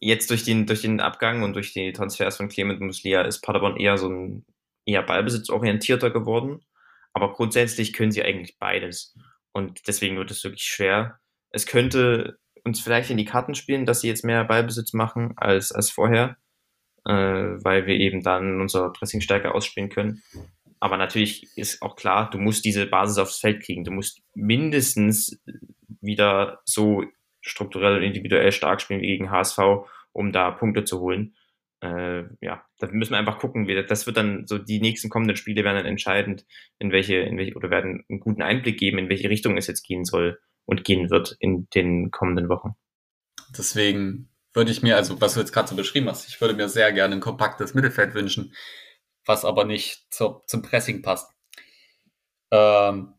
Jetzt durch den, durch den Abgang und durch die Transfers von Clement Muslia ist Paderborn eher so ein eher ballbesitzorientierter geworden. Aber grundsätzlich können sie eigentlich beides. Und deswegen wird es wirklich schwer. Es könnte uns vielleicht in die Karten spielen, dass sie jetzt mehr Ballbesitz machen als, als vorher, äh, weil wir eben dann unser Pressing stärker ausspielen können. Aber natürlich ist auch klar, du musst diese Basis aufs Feld kriegen. Du musst mindestens wieder so strukturell und individuell stark spielen wie gegen HSV, um da Punkte zu holen. Äh, ja, da müssen wir einfach gucken. Das wird dann so die nächsten kommenden Spiele werden dann entscheidend, in welche, in welche oder werden einen guten Einblick geben, in welche Richtung es jetzt gehen soll und gehen wird in den kommenden Wochen. Deswegen würde ich mir, also was du jetzt gerade so beschrieben hast, ich würde mir sehr gerne ein kompaktes Mittelfeld wünschen, was aber nicht zur, zum Pressing passt. Ähm,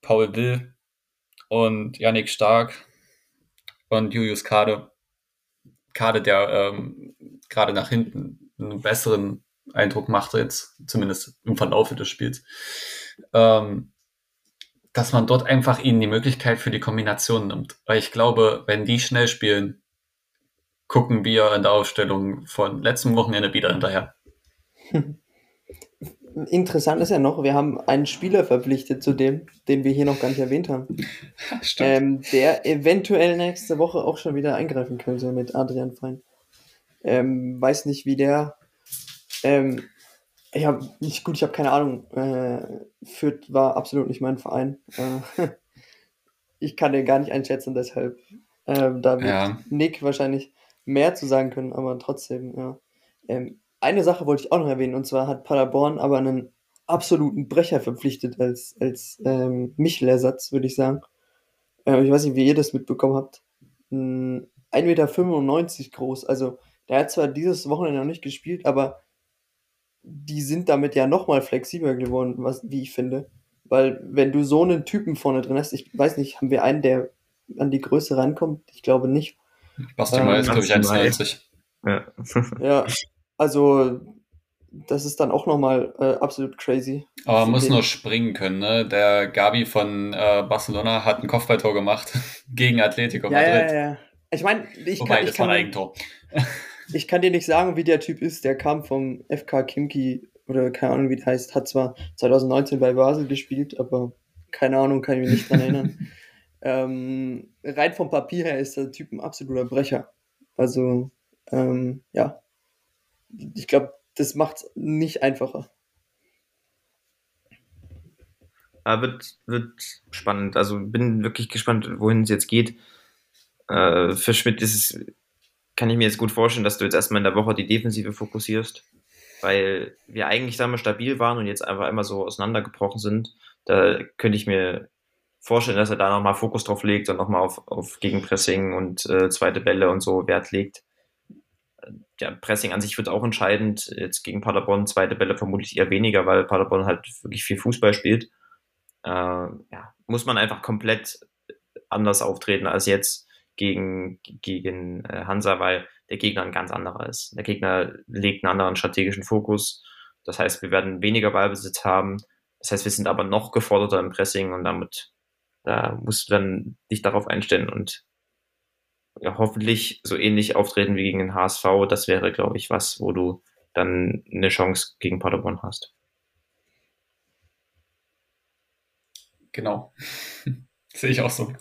Paul Will und Yannick Stark und Julius Kade. Kade, der ähm, gerade nach hinten einen besseren Eindruck macht jetzt, zumindest im Verlauf des Spiels. Ähm, dass man dort einfach ihnen die Möglichkeit für die Kombination nimmt. Weil ich glaube, wenn die schnell spielen, gucken wir in der Aufstellung von letztem Wochenende wieder hinterher. Interessant ist ja noch, wir haben einen Spieler verpflichtet zu dem, den wir hier noch gar nicht erwähnt haben. Ähm, der eventuell nächste Woche auch schon wieder eingreifen könnte mit Adrian Fein. Ähm, weiß nicht, wie der. Ähm, ich habe nicht gut, ich habe keine Ahnung. Äh, Fürth war absolut nicht mein Verein. Äh, ich kann den gar nicht einschätzen, deshalb. Äh, da wird ja. Nick wahrscheinlich mehr zu sagen können, aber trotzdem, ja. Ähm, eine Sache wollte ich auch noch erwähnen, und zwar hat Paderborn aber einen absoluten Brecher verpflichtet als, als ähm, Michel-Ersatz, würde ich sagen. Äh, ich weiß nicht, wie ihr das mitbekommen habt. 1,95 Meter groß. Also, der hat zwar dieses Wochenende noch nicht gespielt, aber die sind damit ja nochmal flexibler geworden, was, wie ich finde. Weil, wenn du so einen Typen vorne drin hast, ich weiß nicht, haben wir einen, der an die Größe rankommt? Ich glaube nicht. Basti ähm, ist, glaube ich, 1,90. Ja. ja, also das ist dann auch nochmal äh, absolut crazy. Aber man muss nur springen können, ne? Der Gabi von äh, Barcelona hat ein Kopfballtor gemacht gegen Atletico ja, Madrid. Ja, ja, ja. Ich meine, ich Wobei, kann, das ich war ein Eigentor. ich kann dir nicht sagen, wie der Typ ist. Der kam vom FK Kimki oder keine Ahnung, wie der heißt. Hat zwar 2019 bei Basel gespielt, aber keine Ahnung, kann ich mich nicht dran erinnern. ähm, rein vom Papier her ist der Typ ein absoluter Brecher. Also, ähm, ja, ich glaube, das macht es nicht einfacher. Ja, wird, wird spannend. Also bin wirklich gespannt, wohin es jetzt geht. Äh, für Schmidt ist es, kann ich mir jetzt gut vorstellen, dass du jetzt erstmal in der Woche die Defensive fokussierst, weil wir eigentlich damals stabil waren und jetzt einfach einmal so auseinandergebrochen sind. Da könnte ich mir vorstellen, dass er da nochmal Fokus drauf legt und nochmal auf, auf Gegenpressing und äh, zweite Bälle und so Wert legt ja, Pressing an sich wird auch entscheidend. Jetzt gegen Paderborn zweite Bälle vermutlich eher weniger, weil Paderborn halt wirklich viel Fußball spielt. äh, ja, muss man einfach komplett anders auftreten als jetzt gegen, gegen äh, Hansa, weil der Gegner ein ganz anderer ist. Der Gegner legt einen anderen strategischen Fokus. Das heißt, wir werden weniger Ballbesitz haben. Das heißt, wir sind aber noch geforderter im Pressing und damit da musst du dann dich darauf einstellen und ja, hoffentlich so ähnlich auftreten wie gegen den HSV. Das wäre, glaube ich, was, wo du dann eine Chance gegen Paderborn hast. Genau. Sehe ich auch so.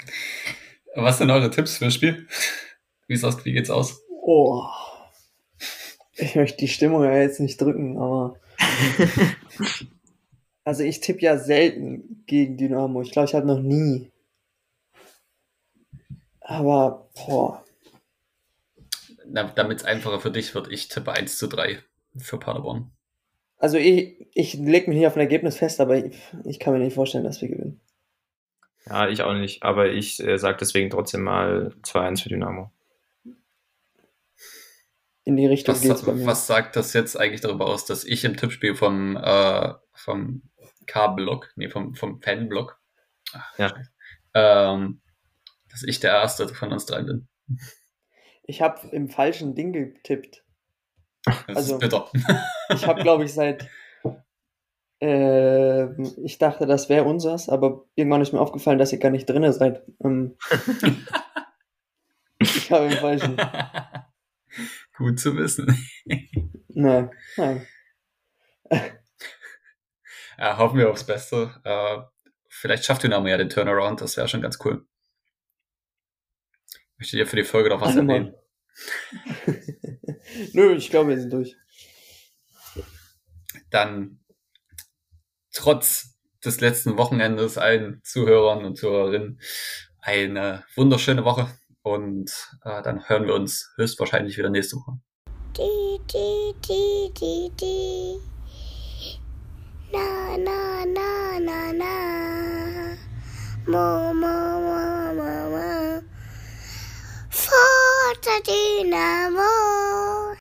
Was sind eure Tipps für das Spiel? Wie, ist aus, wie geht's aus? Oh. Ich möchte die Stimmung ja jetzt nicht drücken, aber. also ich tippe ja selten gegen Dynamo. Ich glaube, ich habe noch nie. Aber, boah. Damit es einfacher für dich wird, ich tippe 1 zu 3 für Paderborn. Also ich, ich lege mich nicht auf ein Ergebnis fest, aber ich, ich kann mir nicht vorstellen, dass wir gewinnen. Ja, ich auch nicht, aber ich äh, sage deswegen trotzdem mal 2-1 für Dynamo. In die Richtung was, geht's bei mir. Was sagt das jetzt eigentlich darüber aus, dass ich im Tippspiel vom, äh, vom K-Block, nee, vom, vom Fan-Block, ja. ähm, dass ich der Erste von uns drei bin? Ich habe im falschen Ding getippt. Das also, ist bitter. ich habe, glaube ich, seit äh, ich dachte, das wäre unsers, aber irgendwann ist mir aufgefallen, dass ihr gar nicht drin seid. Ähm, ich habe im falschen. Gut zu wissen. nein, nein. ja, hoffen wir aufs Beste. Äh, vielleicht schafft Dynamo ja den Turnaround, das wäre schon ganz cool. Möchtet ihr für die Folge noch was erwähnen? Nö, ich glaube, wir sind durch. Dann trotz des letzten Wochenendes allen Zuhörern und Zuhörerinnen eine wunderschöne Woche und äh, dann hören wir uns höchstwahrscheinlich wieder nächste Woche. Die, die, die, die, die. Na, na, na, na, na. Mo, mo, mo, Dynamo.